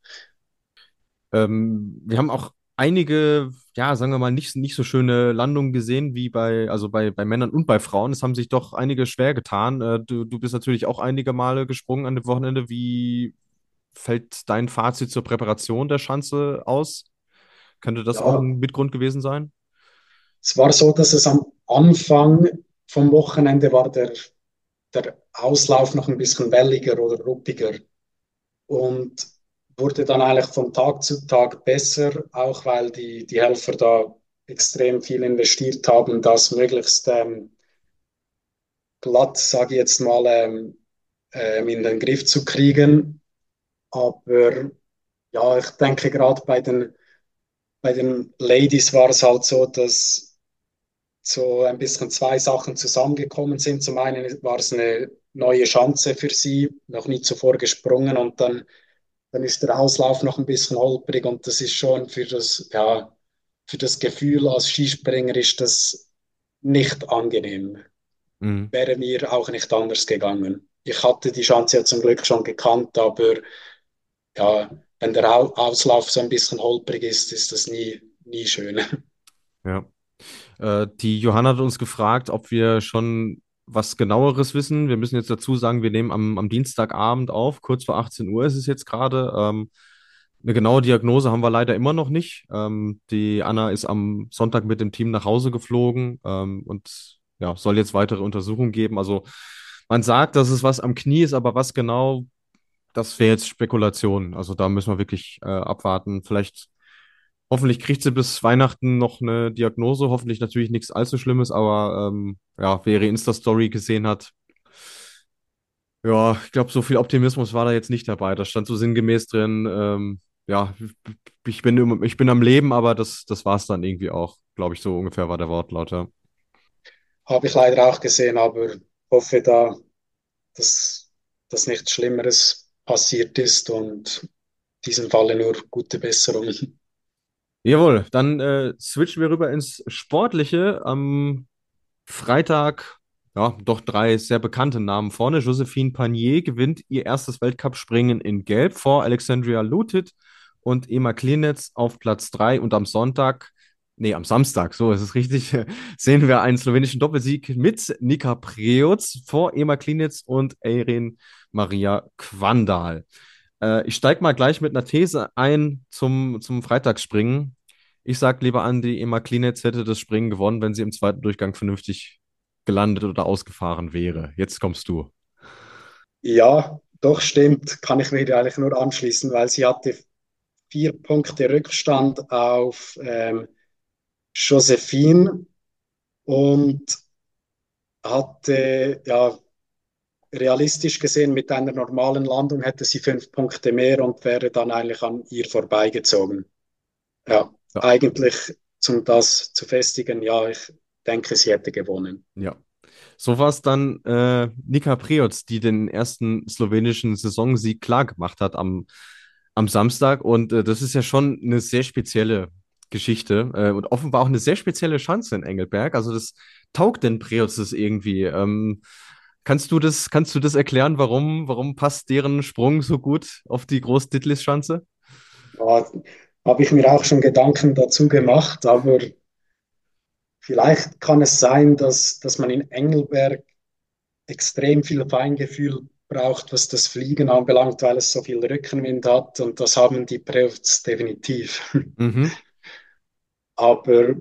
Ähm, wir haben auch einige, ja, sagen wir mal, nicht, nicht so schöne Landungen gesehen wie bei, also bei, bei Männern und bei Frauen. Es haben sich doch einige schwer getan. Äh, du, du bist natürlich auch einige Male gesprungen an dem Wochenende. Wie fällt dein Fazit zur Präparation der Schanze aus? Könnte das ja, auch ein Mitgrund gewesen sein? Es war so, dass es am Anfang vom Wochenende war der, der Auslauf noch ein bisschen welliger oder ruppiger. Und wurde dann eigentlich von Tag zu Tag besser, auch weil die, die Helfer da extrem viel investiert haben, das möglichst ähm, glatt, sage ich jetzt mal, ähm, ähm, in den Griff zu kriegen. Aber ja, ich denke gerade bei den, bei den Ladies war es halt so, dass so ein bisschen zwei Sachen zusammengekommen sind. Zum einen war es eine neue Chance für sie, noch nie zuvor gesprungen und dann dann ist der Auslauf noch ein bisschen holprig und das ist schon für das, ja, für das Gefühl als Skispringer ist das nicht angenehm. Mhm. Wäre mir auch nicht anders gegangen. Ich hatte die Chance ja zum Glück schon gekannt, aber ja, wenn der Auslauf so ein bisschen holprig ist, ist das nie, nie schön. Ja. Äh, die Johanna hat uns gefragt, ob wir schon was genaueres wissen. Wir müssen jetzt dazu sagen, wir nehmen am, am Dienstagabend auf, kurz vor 18 Uhr ist es jetzt gerade. Ähm, eine genaue Diagnose haben wir leider immer noch nicht. Ähm, die Anna ist am Sonntag mit dem Team nach Hause geflogen ähm, und ja, soll jetzt weitere Untersuchungen geben. Also man sagt, dass es was am Knie ist, aber was genau, das wäre jetzt Spekulation. Also da müssen wir wirklich äh, abwarten. Vielleicht Hoffentlich kriegt sie bis Weihnachten noch eine Diagnose. Hoffentlich natürlich nichts allzu Schlimmes, aber ähm, ja, wer ihre Insta-Story gesehen hat, ja, ich glaube, so viel Optimismus war da jetzt nicht dabei. Da stand so sinngemäß drin, ähm, ja, ich bin, ich bin am Leben, aber das, das war es dann irgendwie auch, glaube ich, so ungefähr war der Wortlaut. Ja. Habe ich leider auch gesehen, aber hoffe da, dass, dass nichts Schlimmeres passiert ist und in diesem Falle nur gute Besserung. Jawohl, dann äh, switchen wir rüber ins Sportliche. Am Freitag, ja, doch drei sehr bekannte Namen vorne. Josephine Panier gewinnt ihr erstes Weltcup-Springen in Gelb vor Alexandria Lutit und Ema Klinetz auf Platz drei. Und am Sonntag, nee, am Samstag, so ist es richtig, sehen wir einen slowenischen Doppelsieg mit Nika Preutz vor Ema Klinetz und Erin Maria Quandal. Äh, ich steige mal gleich mit einer These ein zum, zum Freitagsspringen. Ich sage lieber Andi, Emma Klinetz hätte das Springen gewonnen, wenn sie im zweiten Durchgang vernünftig gelandet oder ausgefahren wäre. Jetzt kommst du. Ja, doch stimmt. Kann ich mir eigentlich nur anschließen, weil sie hatte vier Punkte Rückstand auf ähm, Josephine und hatte ja realistisch gesehen mit einer normalen Landung hätte sie fünf Punkte mehr und wäre dann eigentlich an ihr vorbeigezogen. Ja, ja. eigentlich, um das zu festigen, ja, ich denke, sie hätte gewonnen. Ja. So war es dann äh, Nika Prioc, die den ersten slowenischen Saisonsieg klar gemacht hat am, am Samstag. Und äh, das ist ja schon eine sehr spezielle Geschichte äh, und offenbar auch eine sehr spezielle Chance in Engelberg. Also das taugt den Prioc das irgendwie. Ähm, kannst du das, kannst du das erklären, warum, warum passt deren Sprung so gut auf die Groß-Ditlis-Schanze? Ja, habe ich mir auch schon Gedanken dazu gemacht, aber vielleicht kann es sein, dass, dass man in Engelberg extrem viel Feingefühl braucht, was das Fliegen anbelangt, weil es so viel Rückenwind hat und das haben die Preutz definitiv. Mhm. Aber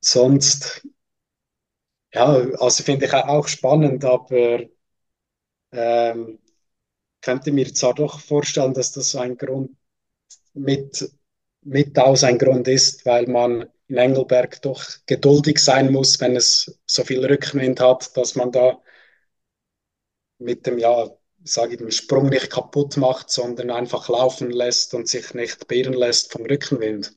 sonst, ja, also finde ich auch spannend, aber ähm, könnte mir zwar doch vorstellen, dass das ein Grund mit, mit aus ein Grund ist, weil man in Engelberg doch geduldig sein muss, wenn es so viel Rückenwind hat, dass man da mit dem, ja, sage ich, dem Sprung nicht kaputt macht, sondern einfach laufen lässt und sich nicht beirren lässt vom Rückenwind.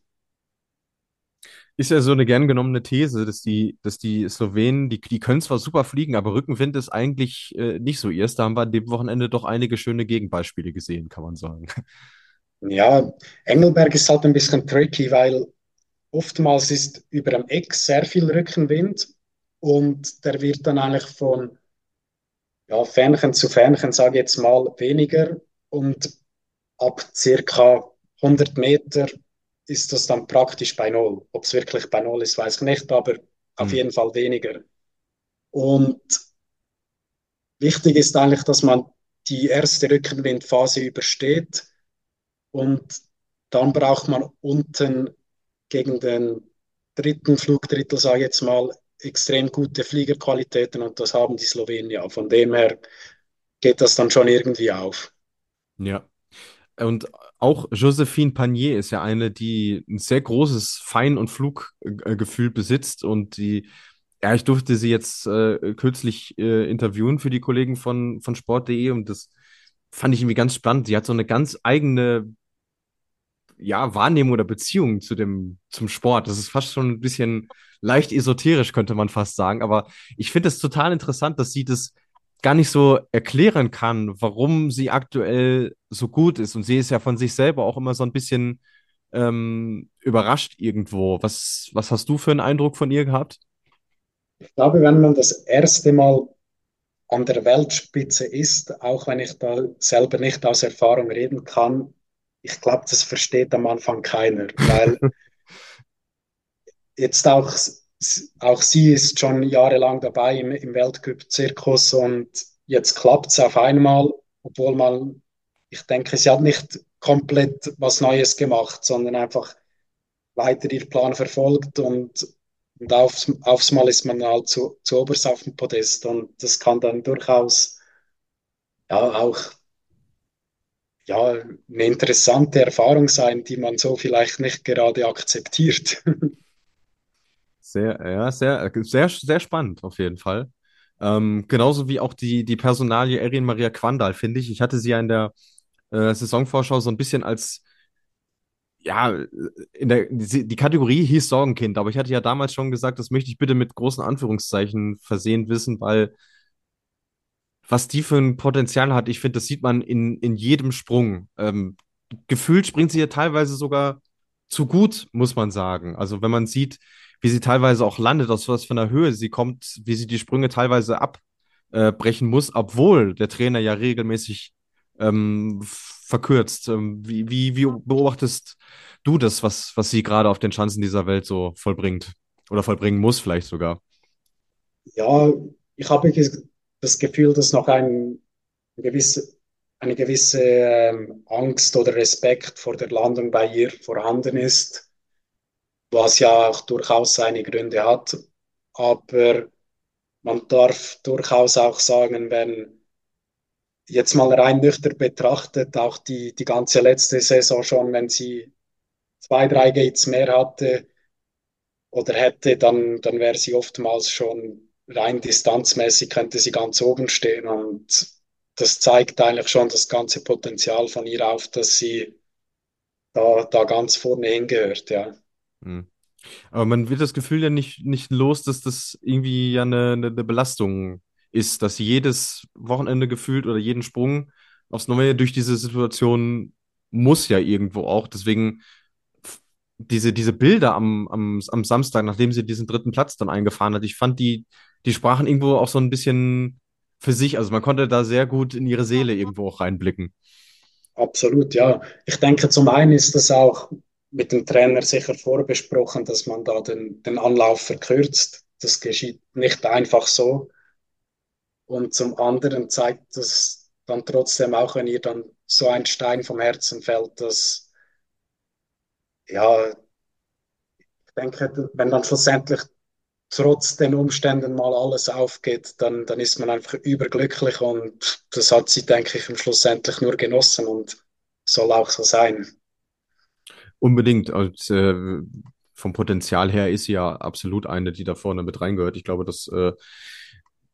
Ist ja so eine gern genommene These, dass die, dass die Slowenen, die, die können zwar super fliegen, aber Rückenwind ist eigentlich äh, nicht so ihrs. Da haben wir an dem Wochenende doch einige schöne Gegenbeispiele gesehen, kann man sagen. Ja, Engelberg ist halt ein bisschen tricky, weil oftmals ist über dem Eck sehr viel Rückenwind und der wird dann eigentlich von ja, Fähnchen zu Fähnchen, sage ich jetzt mal, weniger und ab circa 100 Meter ist das dann praktisch bei Null. Ob es wirklich bei Null ist, weiß ich nicht, aber auf Hm. jeden Fall weniger. Und wichtig ist eigentlich, dass man die erste Rückenwindphase übersteht und dann braucht man unten gegen den dritten Flugdrittel, sage ich jetzt mal, extrem gute Fliegerqualitäten und das haben die Slowenen ja. Von dem her geht das dann schon irgendwie auf. Ja. Und auch Josephine Panier ist ja eine, die ein sehr großes Fein- und Fluggefühl besitzt und die, ja, ich durfte sie jetzt äh, kürzlich äh, interviewen für die Kollegen von, von Sport.de und das fand ich irgendwie ganz spannend. Die hat so eine ganz eigene, ja, Wahrnehmung oder Beziehung zu dem, zum Sport. Das ist fast schon ein bisschen leicht esoterisch, könnte man fast sagen. Aber ich finde es total interessant, dass sie das gar nicht so erklären kann, warum sie aktuell so gut ist. Und sie ist ja von sich selber auch immer so ein bisschen ähm, überrascht irgendwo. Was, was hast du für einen Eindruck von ihr gehabt? Ich glaube, wenn man das erste Mal an der Weltspitze ist, auch wenn ich da selber nicht aus Erfahrung reden kann, ich glaube, das versteht am Anfang keiner, weil jetzt auch, auch sie ist schon jahrelang dabei im, im Weltcup-Zirkus und jetzt klappt es auf einmal, obwohl man, ich denke, sie hat nicht komplett was Neues gemacht, sondern einfach weiter ihren Plan verfolgt und, und aufs, aufs Mal ist man halt zu, zu oberst auf dem Podest und das kann dann durchaus ja auch ja, eine interessante Erfahrung sein, die man so vielleicht nicht gerade akzeptiert. Sehr, ja, sehr, sehr, sehr spannend auf jeden Fall. Ähm, genauso wie auch die, die Personalie Erin Maria Quandal, finde ich. Ich hatte sie ja in der äh, Saisonvorschau so ein bisschen als, ja, in der, die, die Kategorie hieß Sorgenkind, aber ich hatte ja damals schon gesagt, das möchte ich bitte mit großen Anführungszeichen versehen wissen, weil was die für ein Potenzial hat, ich finde, das sieht man in, in jedem Sprung. Ähm, gefühlt springt sie ja teilweise sogar zu gut, muss man sagen. Also wenn man sieht, wie sie teilweise auch landet, aus was für einer Höhe sie kommt, wie sie die Sprünge teilweise abbrechen muss, obwohl der Trainer ja regelmäßig ähm, verkürzt. Ähm, wie, wie, wie beobachtest du das, was, was sie gerade auf den Schanzen dieser Welt so vollbringt? Oder vollbringen muss vielleicht sogar? Ja, ich habe das Gefühl, dass noch ein, gewisse, eine gewisse ähm, Angst oder Respekt vor der Landung bei ihr vorhanden ist, was ja auch durchaus seine Gründe hat. Aber man darf durchaus auch sagen, wenn jetzt mal rein nüchtern betrachtet, auch die, die ganze letzte Saison schon, wenn sie zwei, drei Gates mehr hatte oder hätte, dann, dann wäre sie oftmals schon rein distanzmäßig, könnte sie ganz oben stehen. Und das zeigt eigentlich schon das ganze Potenzial von ihr auf, dass sie da, da ganz vorne hingehört, ja. Hm. Aber man wird das Gefühl ja nicht, nicht los, dass das irgendwie ja eine, eine, eine Belastung ist, dass jedes Wochenende gefühlt oder jeden Sprung aufs Neue durch diese Situation muss ja irgendwo auch. Deswegen diese, diese Bilder am, am, am Samstag, nachdem sie diesen dritten Platz dann eingefahren hat, ich fand, die, die sprachen irgendwo auch so ein bisschen für sich. Also man konnte da sehr gut in ihre Seele irgendwo auch reinblicken. Absolut, ja. Ich denke, zum einen ist das auch mit dem Trainer sicher vorbesprochen, dass man da den, den Anlauf verkürzt. Das geschieht nicht einfach so. Und zum anderen zeigt das dann trotzdem auch, wenn ihr dann so ein Stein vom Herzen fällt, dass, ja, ich denke, wenn dann schlussendlich trotz den Umständen mal alles aufgeht, dann, dann ist man einfach überglücklich und das hat sie, denke ich, schlussendlich nur genossen und soll auch so sein. Unbedingt. Und, äh, vom Potenzial her ist sie ja absolut eine, die da vorne mit reingehört. Ich glaube, dass äh,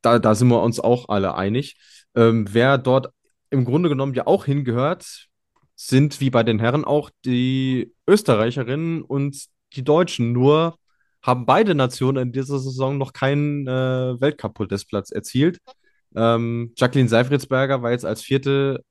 da, da sind wir uns auch alle einig. Ähm, wer dort im Grunde genommen ja auch hingehört, sind wie bei den Herren auch die Österreicherinnen und die Deutschen. Nur haben beide Nationen in dieser Saison noch keinen äh, Weltcup-Podestplatz erzielt. Ähm, Jacqueline Seifritzberger war jetzt als vierte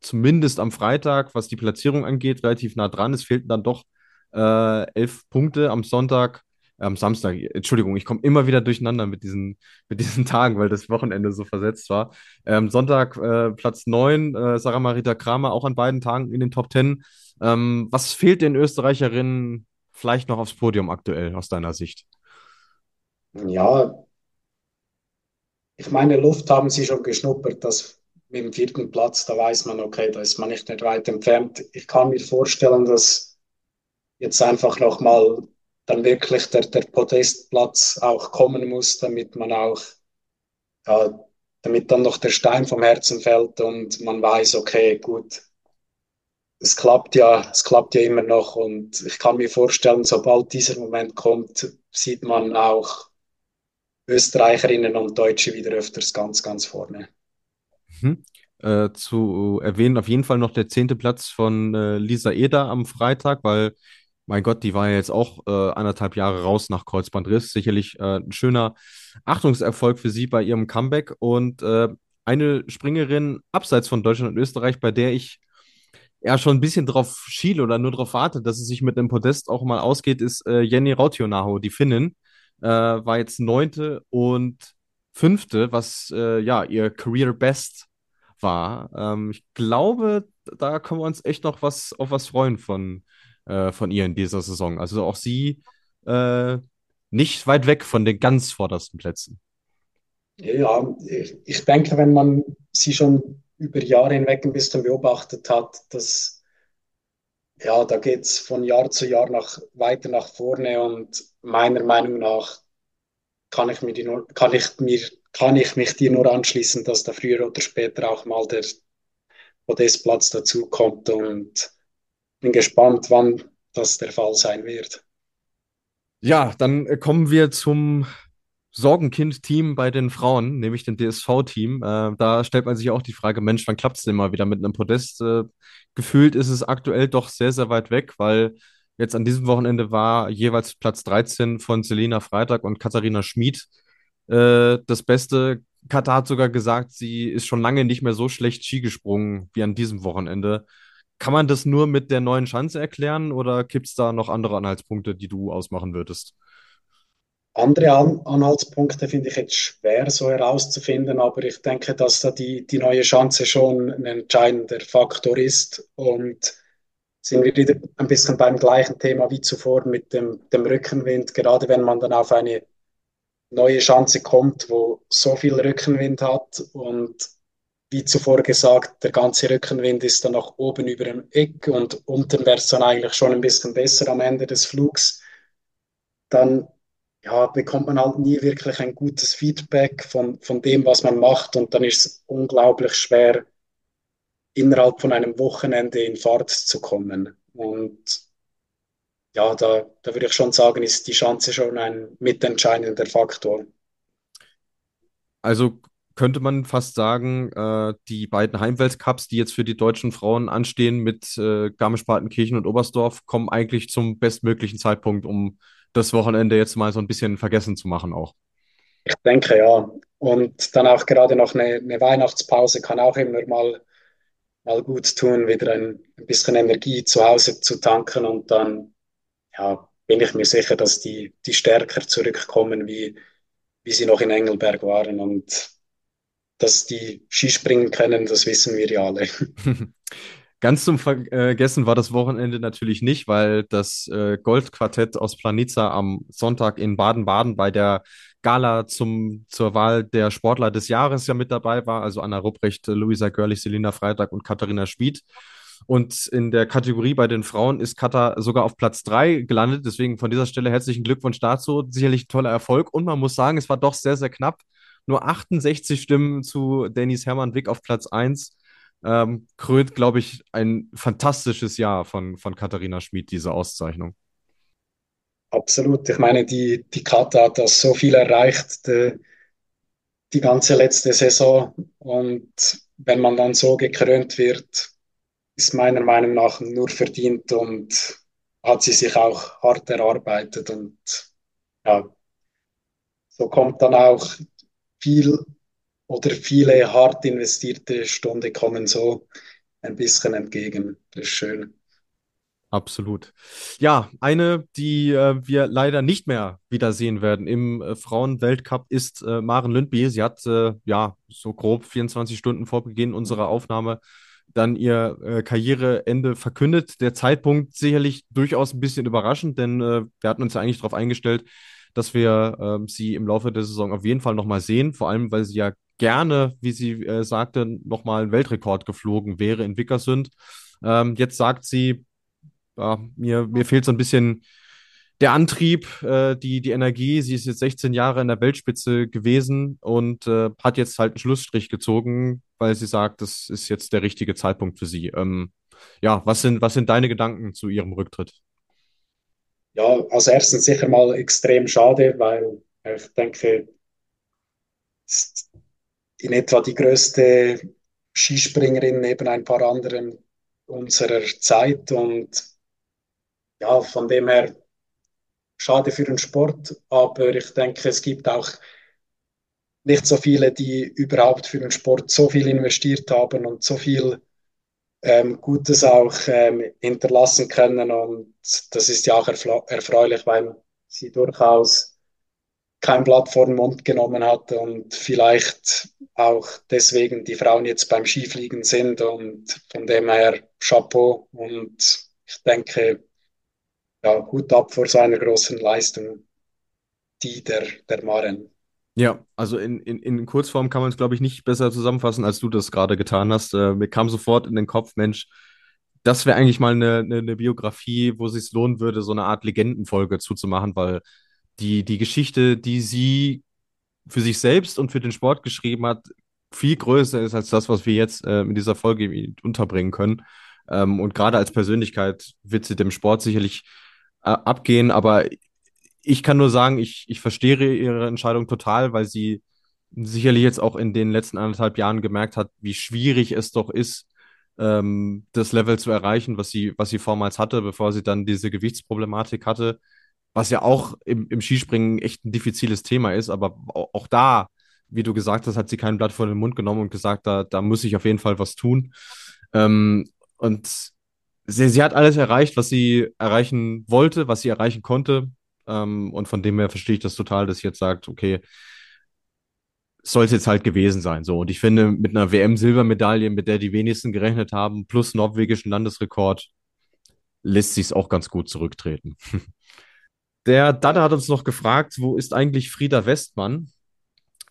zumindest am Freitag, was die Platzierung angeht, relativ nah dran. Es fehlten dann doch äh, elf Punkte am Sonntag, äh, am Samstag. Entschuldigung, ich komme immer wieder durcheinander mit diesen, mit diesen Tagen, weil das Wochenende so versetzt war. Ähm, Sonntag äh, Platz 9, äh, Sarah Marita Kramer auch an beiden Tagen in den Top 10. Ähm, was fehlt den Österreicherinnen vielleicht noch aufs Podium aktuell aus deiner Sicht? Ja, ich meine, Luft haben sie schon geschnuppert. Das mit dem vierten Platz, da weiß man, okay, da ist man nicht mehr weit entfernt. Ich kann mir vorstellen, dass jetzt einfach nochmal dann wirklich der, der Podestplatz auch kommen muss, damit man auch, ja, damit dann noch der Stein vom Herzen fällt und man weiß, okay, gut, es klappt ja, es klappt ja immer noch und ich kann mir vorstellen, sobald dieser Moment kommt, sieht man auch Österreicherinnen und Deutsche wieder öfters ganz, ganz vorne. Mhm. Äh, zu erwähnen auf jeden Fall noch der zehnte Platz von äh, Lisa Eder am Freitag, weil, mein Gott, die war ja jetzt auch äh, anderthalb Jahre raus nach Kreuzbandriss. Sicherlich äh, ein schöner Achtungserfolg für sie bei ihrem Comeback. Und äh, eine Springerin abseits von Deutschland und Österreich, bei der ich ja schon ein bisschen drauf schiele oder nur darauf warte, dass es sich mit dem Podest auch mal ausgeht, ist äh, Jenny Rautionaho, die Finnin. War jetzt neunte und fünfte, was ja ihr Career Best war. Ähm, ich glaube, da können wir uns echt noch was auf was freuen von, äh, von ihr in dieser Saison. Also auch sie äh, nicht weit weg von den ganz vordersten Plätzen. Ja, ich, denke, wenn man sie schon über Jahre hinweg ein bisschen beobachtet hat, dass ja, da geht es von Jahr zu Jahr nach, weiter nach vorne und meiner Meinung nach kann ich mir die kann ich mir, kann ich mich dir nur anschließen, dass da früher oder später auch mal der Podestplatz dazu kommt und bin gespannt, wann das der Fall sein wird. Ja, dann kommen wir zum Sorgenkind-Team bei den Frauen, nämlich dem DSV-Team. Äh, da stellt man sich auch die Frage, Mensch, wann klappt es denn mal wieder mit einem Podest? Äh, gefühlt ist es aktuell doch sehr, sehr weit weg, weil jetzt an diesem Wochenende war jeweils Platz 13 von Selina Freitag und Katharina Schmid äh, das Beste. Katha hat sogar gesagt, sie ist schon lange nicht mehr so schlecht Ski gesprungen wie an diesem Wochenende. Kann man das nur mit der neuen Schanze erklären oder gibt es da noch andere Anhaltspunkte, die du ausmachen würdest? Andere An Anhaltspunkte finde ich jetzt schwer so herauszufinden, aber ich denke, dass da die, die neue Chance schon ein entscheidender Faktor ist und sind wir wieder ein bisschen beim gleichen Thema wie zuvor mit dem, dem Rückenwind, gerade wenn man dann auf eine neue Chance kommt, wo so viel Rückenwind hat und wie zuvor gesagt, der ganze Rückenwind ist dann nach oben über dem Eck und unten wäre es dann eigentlich schon ein bisschen besser am Ende des Flugs. Dann ja, bekommt man halt nie wirklich ein gutes Feedback von, von dem, was man macht. Und dann ist es unglaublich schwer, innerhalb von einem Wochenende in Fahrt zu kommen. Und ja, da, da würde ich schon sagen, ist die Chance schon ein mitentscheidender Faktor. Also könnte man fast sagen, äh, die beiden Heimweltcups, die jetzt für die deutschen Frauen anstehen mit äh, Garmisch-Partenkirchen und Oberstdorf, kommen eigentlich zum bestmöglichen Zeitpunkt, um das Wochenende jetzt mal so ein bisschen vergessen zu machen auch. Ich denke ja. Und dann auch gerade noch eine, eine Weihnachtspause kann auch immer mal, mal gut tun, wieder ein, ein bisschen Energie zu Hause zu tanken und dann ja, bin ich mir sicher, dass die, die stärker zurückkommen, wie, wie sie noch in Engelberg waren. Und dass die Skispringen können, das wissen wir ja alle. Ganz zum Vergessen war das Wochenende natürlich nicht, weil das äh, Goldquartett aus Planica am Sonntag in Baden-Baden bei der Gala zum, zur Wahl der Sportler des Jahres ja mit dabei war. Also Anna Rupprecht, Luisa Görlich, Selina Freitag und Katharina Schmid. Und in der Kategorie bei den Frauen ist Katar sogar auf Platz 3 gelandet. Deswegen von dieser Stelle herzlichen Glückwunsch dazu. Sicherlich ein toller Erfolg. Und man muss sagen, es war doch sehr, sehr knapp. Nur 68 Stimmen zu Dennis Hermann Wick auf Platz 1. Ähm, krönt, glaube ich, ein fantastisches Jahr von, von Katharina Schmid, diese Auszeichnung. Absolut. Ich meine, die, die Kata hat das so viel erreicht, die, die ganze letzte Saison. Und wenn man dann so gekrönt wird, ist meiner Meinung nach nur verdient und hat sie sich auch hart erarbeitet. Und ja, so kommt dann auch viel oder viele hart investierte Stunden kommen so ein bisschen entgegen. Das ist schön. Absolut. Ja, eine, die äh, wir leider nicht mehr wiedersehen werden im äh, Frauenweltcup, ist äh, Maren Lündby. Sie hat äh, ja so grob 24 Stunden vor Beginn unserer Aufnahme dann ihr äh, Karriereende verkündet. Der Zeitpunkt sicherlich durchaus ein bisschen überraschend, denn äh, wir hatten uns ja eigentlich darauf eingestellt, dass wir ähm, sie im Laufe der Saison auf jeden Fall nochmal sehen, vor allem weil sie ja gerne, wie sie äh, sagte, nochmal einen Weltrekord geflogen wäre in Vickersund. Ähm, jetzt sagt sie, ja, mir, mir fehlt so ein bisschen der Antrieb, äh, die, die Energie. Sie ist jetzt 16 Jahre in der Weltspitze gewesen und äh, hat jetzt halt einen Schlussstrich gezogen, weil sie sagt, das ist jetzt der richtige Zeitpunkt für sie. Ähm, ja, was sind, was sind deine Gedanken zu ihrem Rücktritt? Ja, als erstens sicher mal extrem schade, weil ich denke, in etwa die größte Skispringerin neben ein paar anderen unserer Zeit und ja, von dem her schade für den Sport, aber ich denke, es gibt auch nicht so viele, die überhaupt für den Sport so viel investiert haben und so viel ähm, Gutes auch ähm, hinterlassen können. Und das ist ja auch erfreulich, weil sie durchaus kein Blatt vor den Mund genommen hat und vielleicht auch deswegen die Frauen jetzt beim Skifliegen sind. Und von dem her Chapeau. Und ich denke, ja, Hut ab vor seiner großen Leistung, die der, der Maren. Ja, also in, in, in Kurzform kann man es, glaube ich, nicht besser zusammenfassen, als du das gerade getan hast. Äh, mir kam sofort in den Kopf, Mensch, das wäre eigentlich mal eine, eine, eine Biografie, wo es sich lohnen würde, so eine Art Legendenfolge zuzumachen, weil die, die Geschichte, die sie für sich selbst und für den Sport geschrieben hat, viel größer ist als das, was wir jetzt äh, in dieser Folge unterbringen können. Ähm, und gerade als Persönlichkeit wird sie dem Sport sicherlich abgehen, aber ich kann nur sagen, ich, ich verstehe ihre Entscheidung total, weil sie sicherlich jetzt auch in den letzten anderthalb Jahren gemerkt hat, wie schwierig es doch ist, ähm, das Level zu erreichen, was sie, was sie vormals hatte, bevor sie dann diese Gewichtsproblematik hatte, was ja auch im, im Skispringen echt ein diffiziles Thema ist, aber auch, auch da, wie du gesagt hast, hat sie kein Blatt vor den Mund genommen und gesagt, da, da muss ich auf jeden Fall was tun. Ähm, und sie, sie hat alles erreicht, was sie erreichen wollte, was sie erreichen konnte. Ähm, und von dem her verstehe ich das total, dass sie jetzt sagt, okay, soll es jetzt halt gewesen sein. So. Und ich finde, mit einer WM-Silbermedaille, mit der die wenigsten gerechnet haben, plus norwegischen Landesrekord, lässt sich es auch ganz gut zurücktreten. Der Dada hat uns noch gefragt, wo ist eigentlich Frieda Westmann?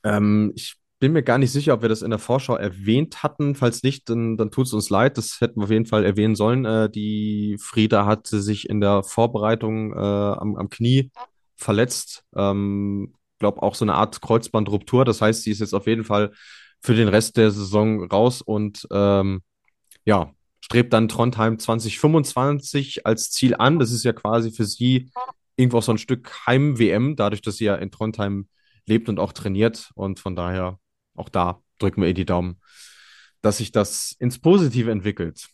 Ähm, ich bin mir gar nicht sicher, ob wir das in der Vorschau erwähnt hatten. Falls nicht, dann, dann tut es uns leid. Das hätten wir auf jeden Fall erwähnen sollen. Äh, die Frieda hat sich in der Vorbereitung äh, am, am Knie verletzt. Ähm, glaube auch so eine Art Kreuzbandruptur. Das heißt, sie ist jetzt auf jeden Fall für den Rest der Saison raus und ähm, ja, strebt dann Trondheim 2025 als Ziel an. Das ist ja quasi für sie irgendwo so ein Stück Heim-WM, dadurch, dass sie ja in Trondheim lebt und auch trainiert. Und von daher auch da drücken wir eh die Daumen, dass sich das ins Positive entwickelt.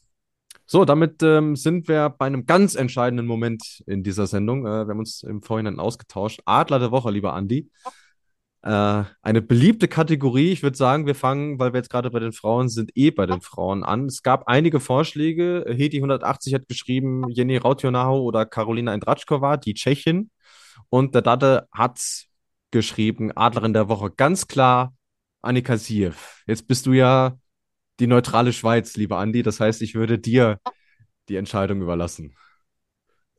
So, damit ähm, sind wir bei einem ganz entscheidenden Moment in dieser Sendung. Äh, wir haben uns im Vorhinein ausgetauscht. Adler der Woche, lieber Andi. Äh, eine beliebte Kategorie. Ich würde sagen, wir fangen, weil wir jetzt gerade bei den Frauen sind, eh bei den Frauen an. Es gab einige Vorschläge. Hedi 180 hat geschrieben, Jenny Rautionaho oder Karolina Indratschkova, die Tschechin. Und der Dade hat geschrieben, Adlerin der Woche, ganz klar Annika Siev. Jetzt bist du ja die neutrale Schweiz, lieber Andi. Das heißt, ich würde dir die Entscheidung überlassen.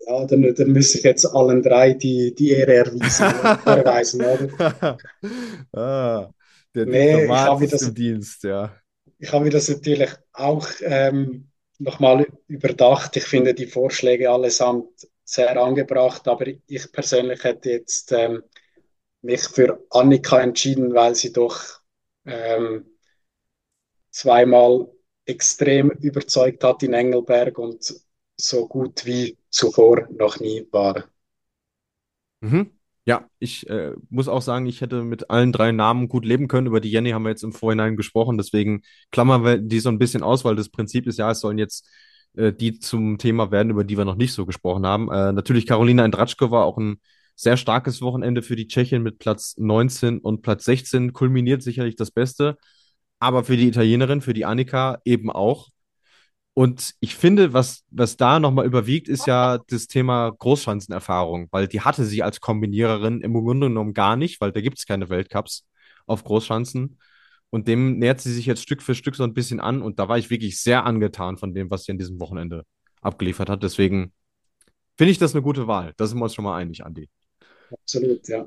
Ja, dann, dann müsste ich jetzt allen drei die, die Ehre erweisen, erweisen oder? ah, der Nee, ich habe das, Dienst, ja. ich habe mir das natürlich auch ähm, nochmal überdacht. Ich finde die Vorschläge allesamt sehr angebracht, aber ich persönlich hätte jetzt ähm, mich für Annika entschieden, weil sie doch ähm, zweimal extrem überzeugt hat in Engelberg und so gut wie zuvor noch nie war. Mhm. Ja, ich äh, muss auch sagen, ich hätte mit allen drei Namen gut leben können. Über die Jenny haben wir jetzt im Vorhinein gesprochen, deswegen klammern wir die so ein bisschen aus, weil das Prinzip ist ja, es sollen jetzt äh, die zum Thema werden, über die wir noch nicht so gesprochen haben. Äh, natürlich Karolina Indratschkova, auch ein sehr starkes Wochenende für die Tschechin mit Platz 19 und Platz 16, kulminiert sicherlich das Beste, aber für die Italienerin, für die Annika eben auch. Und ich finde, was, was da nochmal überwiegt, ist ja das Thema Großschanzenerfahrung, weil die hatte sie als Kombiniererin im Grunde genommen gar nicht, weil da gibt es keine Weltcups auf Großschanzen. Und dem nähert sie sich jetzt Stück für Stück so ein bisschen an. Und da war ich wirklich sehr angetan von dem, was sie an diesem Wochenende abgeliefert hat. Deswegen finde ich das eine gute Wahl. Da sind wir uns schon mal einig, Andi. Absolut, ja.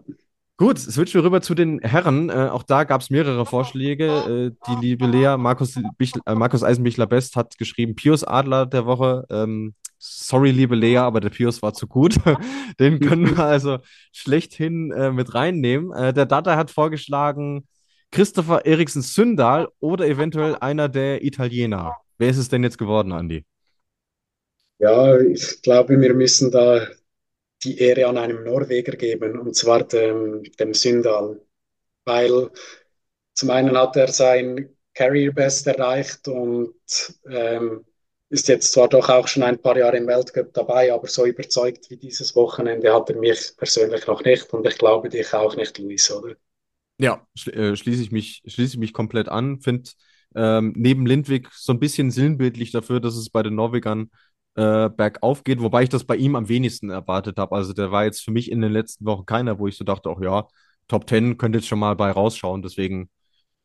Gut, switchen wir rüber zu den Herren. Äh, auch da gab es mehrere Vorschläge. Äh, die liebe Lea, Markus, äh, Markus Eisenbichler-Best hat geschrieben, Pius Adler der Woche. Ähm, sorry, liebe Lea, aber der Pius war zu gut. Den können wir also schlechthin äh, mit reinnehmen. Äh, der Data hat vorgeschlagen, Christopher Eriksen Sündal oder eventuell einer der Italiener. Wer ist es denn jetzt geworden, Andi? Ja, ich glaube, wir müssen da die Ehre an einem Norweger geben, und zwar dem, dem Sündal. Weil zum einen hat er sein Career Best erreicht und ähm, ist jetzt zwar doch auch schon ein paar Jahre im Weltcup dabei, aber so überzeugt wie dieses Wochenende hat er mich persönlich noch nicht und ich glaube dich auch nicht, Luis, oder? Ja, schl äh, schließe ich mich, schließe ich mich komplett an. Finde ähm, neben Lindwig so ein bisschen sinnbildlich dafür, dass es bei den Norwegern äh, bergauf geht, wobei ich das bei ihm am wenigsten erwartet habe. Also der war jetzt für mich in den letzten Wochen keiner, wo ich so dachte, auch ja, Top 10 könnte jetzt schon mal bei rausschauen. Deswegen,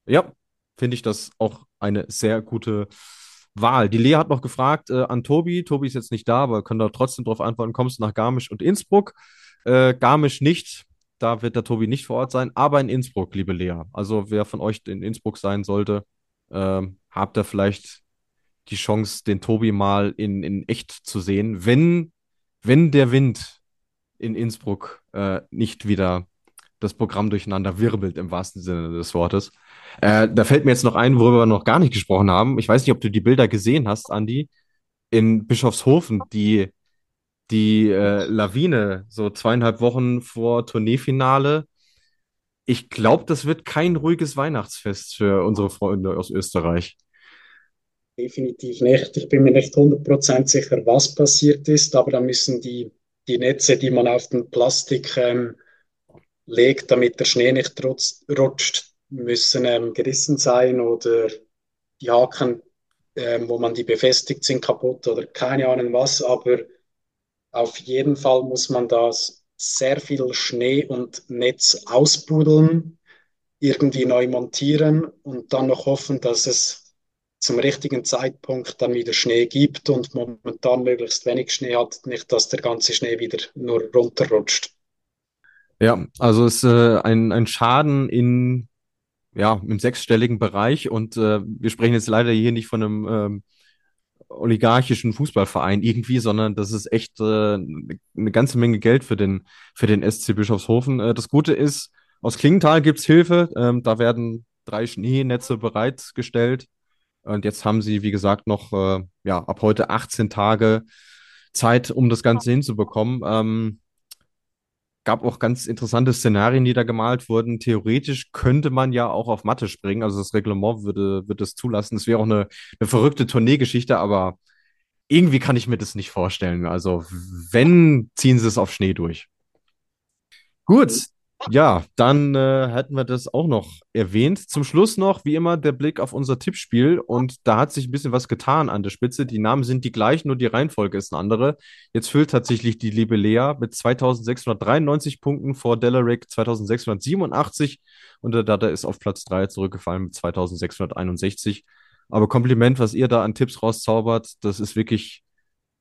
ja, finde ich das auch eine sehr gute Wahl. Die Lea hat noch gefragt äh, an Tobi. Tobi ist jetzt nicht da, aber können da trotzdem darauf antworten. Kommst du nach Garmisch und Innsbruck? Äh, Garmisch nicht. Da wird der Tobi nicht vor Ort sein, aber in Innsbruck, liebe Lea. Also wer von euch in Innsbruck sein sollte, ähm, habt ihr vielleicht die Chance, den Tobi mal in, in echt zu sehen, wenn, wenn der Wind in Innsbruck äh, nicht wieder das Programm durcheinander wirbelt, im wahrsten Sinne des Wortes. Äh, da fällt mir jetzt noch ein, worüber wir noch gar nicht gesprochen haben. Ich weiß nicht, ob du die Bilder gesehen hast, Andi, in Bischofshofen, die, die äh, Lawine, so zweieinhalb Wochen vor Tourneefinale. Ich glaube, das wird kein ruhiges Weihnachtsfest für unsere Freunde aus Österreich. Definitiv nicht. Ich bin mir nicht 100% sicher, was passiert ist, aber da müssen die, die Netze, die man auf den Plastik ähm, legt, damit der Schnee nicht rutsch, rutscht, müssen ähm, gerissen sein oder die Haken, ähm, wo man die befestigt, sind kaputt oder keine Ahnung was, aber auf jeden Fall muss man da sehr viel Schnee und Netz ausbuddeln, irgendwie neu montieren und dann noch hoffen, dass es zum richtigen Zeitpunkt dann wieder Schnee gibt und momentan möglichst wenig Schnee hat, nicht, dass der ganze Schnee wieder nur runterrutscht. Ja, also es ist äh, ein, ein Schaden in, ja, im sechsstelligen Bereich und äh, wir sprechen jetzt leider hier nicht von einem ähm, oligarchischen Fußballverein irgendwie, sondern das ist echt äh, eine ganze Menge Geld für den, für den SC Bischofshofen. Äh, das Gute ist, aus Klingenthal gibt's Hilfe, ähm, da werden drei Schneenetze bereitgestellt und jetzt haben sie, wie gesagt, noch äh, ja, ab heute 18 Tage Zeit, um das Ganze hinzubekommen. Ähm, gab auch ganz interessante Szenarien, die da gemalt wurden. Theoretisch könnte man ja auch auf Matte springen, also das Reglement würde, würde es zulassen. Es wäre auch eine, eine verrückte Tourneegeschichte, aber irgendwie kann ich mir das nicht vorstellen. Also, wenn, ziehen sie es auf Schnee durch. Gut, ja, dann äh, hätten wir das auch noch erwähnt. Zum Schluss noch, wie immer, der Blick auf unser Tippspiel. Und da hat sich ein bisschen was getan an der Spitze. Die Namen sind die gleichen, nur die Reihenfolge ist eine andere. Jetzt füllt tatsächlich die liebe Lea mit 2693 Punkten vor Delaric 2687 und der Dada ist auf Platz 3 zurückgefallen mit 2661. Aber Kompliment, was ihr da an Tipps rauszaubert, das ist wirklich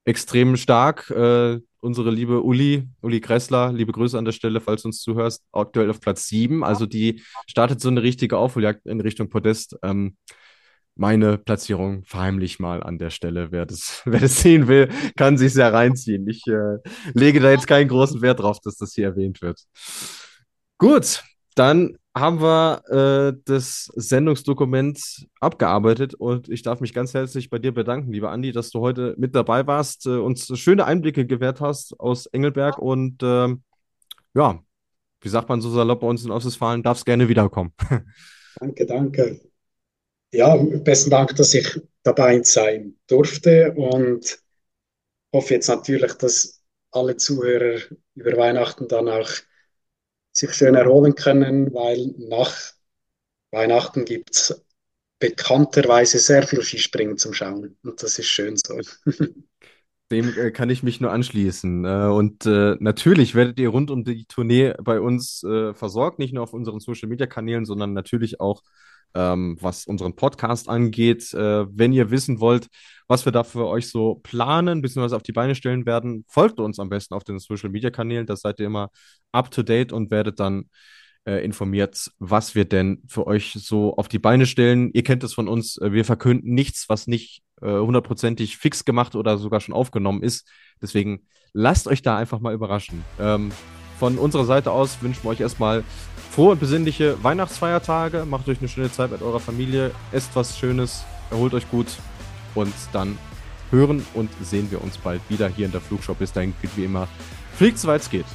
extrem stark. Äh, unsere liebe Uli, Uli Kressler, liebe Grüße an der Stelle, falls du uns zuhörst, aktuell auf Platz 7. Also die startet so eine richtige Aufholjagd in Richtung Podest. Ähm, meine Platzierung verheimlich mal an der Stelle. Wer das, wer das sehen will, kann sich sehr reinziehen. Ich äh, lege da jetzt keinen großen Wert drauf, dass das hier erwähnt wird. Gut, dann haben wir äh, das Sendungsdokument abgearbeitet und ich darf mich ganz herzlich bei dir bedanken, lieber Andi, dass du heute mit dabei warst, äh, uns schöne Einblicke gewährt hast aus Engelberg und äh, ja, wie sagt man so salopp bei uns in Ostwestfalen, darfst gerne wiederkommen. Danke, danke. Ja, besten Dank, dass ich dabei sein durfte und hoffe jetzt natürlich, dass alle Zuhörer über Weihnachten dann auch sich schön erholen können, weil nach Weihnachten gibt es bekannterweise sehr viel Skispringen zum Schauen. Und das ist schön so. Dem äh, kann ich mich nur anschließen. Äh, und äh, natürlich werdet ihr rund um die Tournee bei uns äh, versorgt, nicht nur auf unseren Social Media Kanälen, sondern natürlich auch ähm, was unseren Podcast angeht. Äh, wenn ihr wissen wollt, was wir da für euch so planen, beziehungsweise auf die Beine stellen werden, folgt uns am besten auf den Social Media Kanälen. Da seid ihr immer up to date und werdet dann äh, informiert, was wir denn für euch so auf die Beine stellen. Ihr kennt es von uns, äh, wir verkünden nichts, was nicht äh, hundertprozentig fix gemacht oder sogar schon aufgenommen ist. Deswegen lasst euch da einfach mal überraschen. Ähm, von unserer Seite aus wünschen wir euch erstmal frohe und besinnliche Weihnachtsfeiertage. Macht euch eine schöne Zeit mit eurer Familie. Esst was Schönes. Erholt euch gut. Und dann hören und sehen wir uns bald wieder hier in der Flugshop. Bis dahin, wie immer, fliegt, soweit es geht.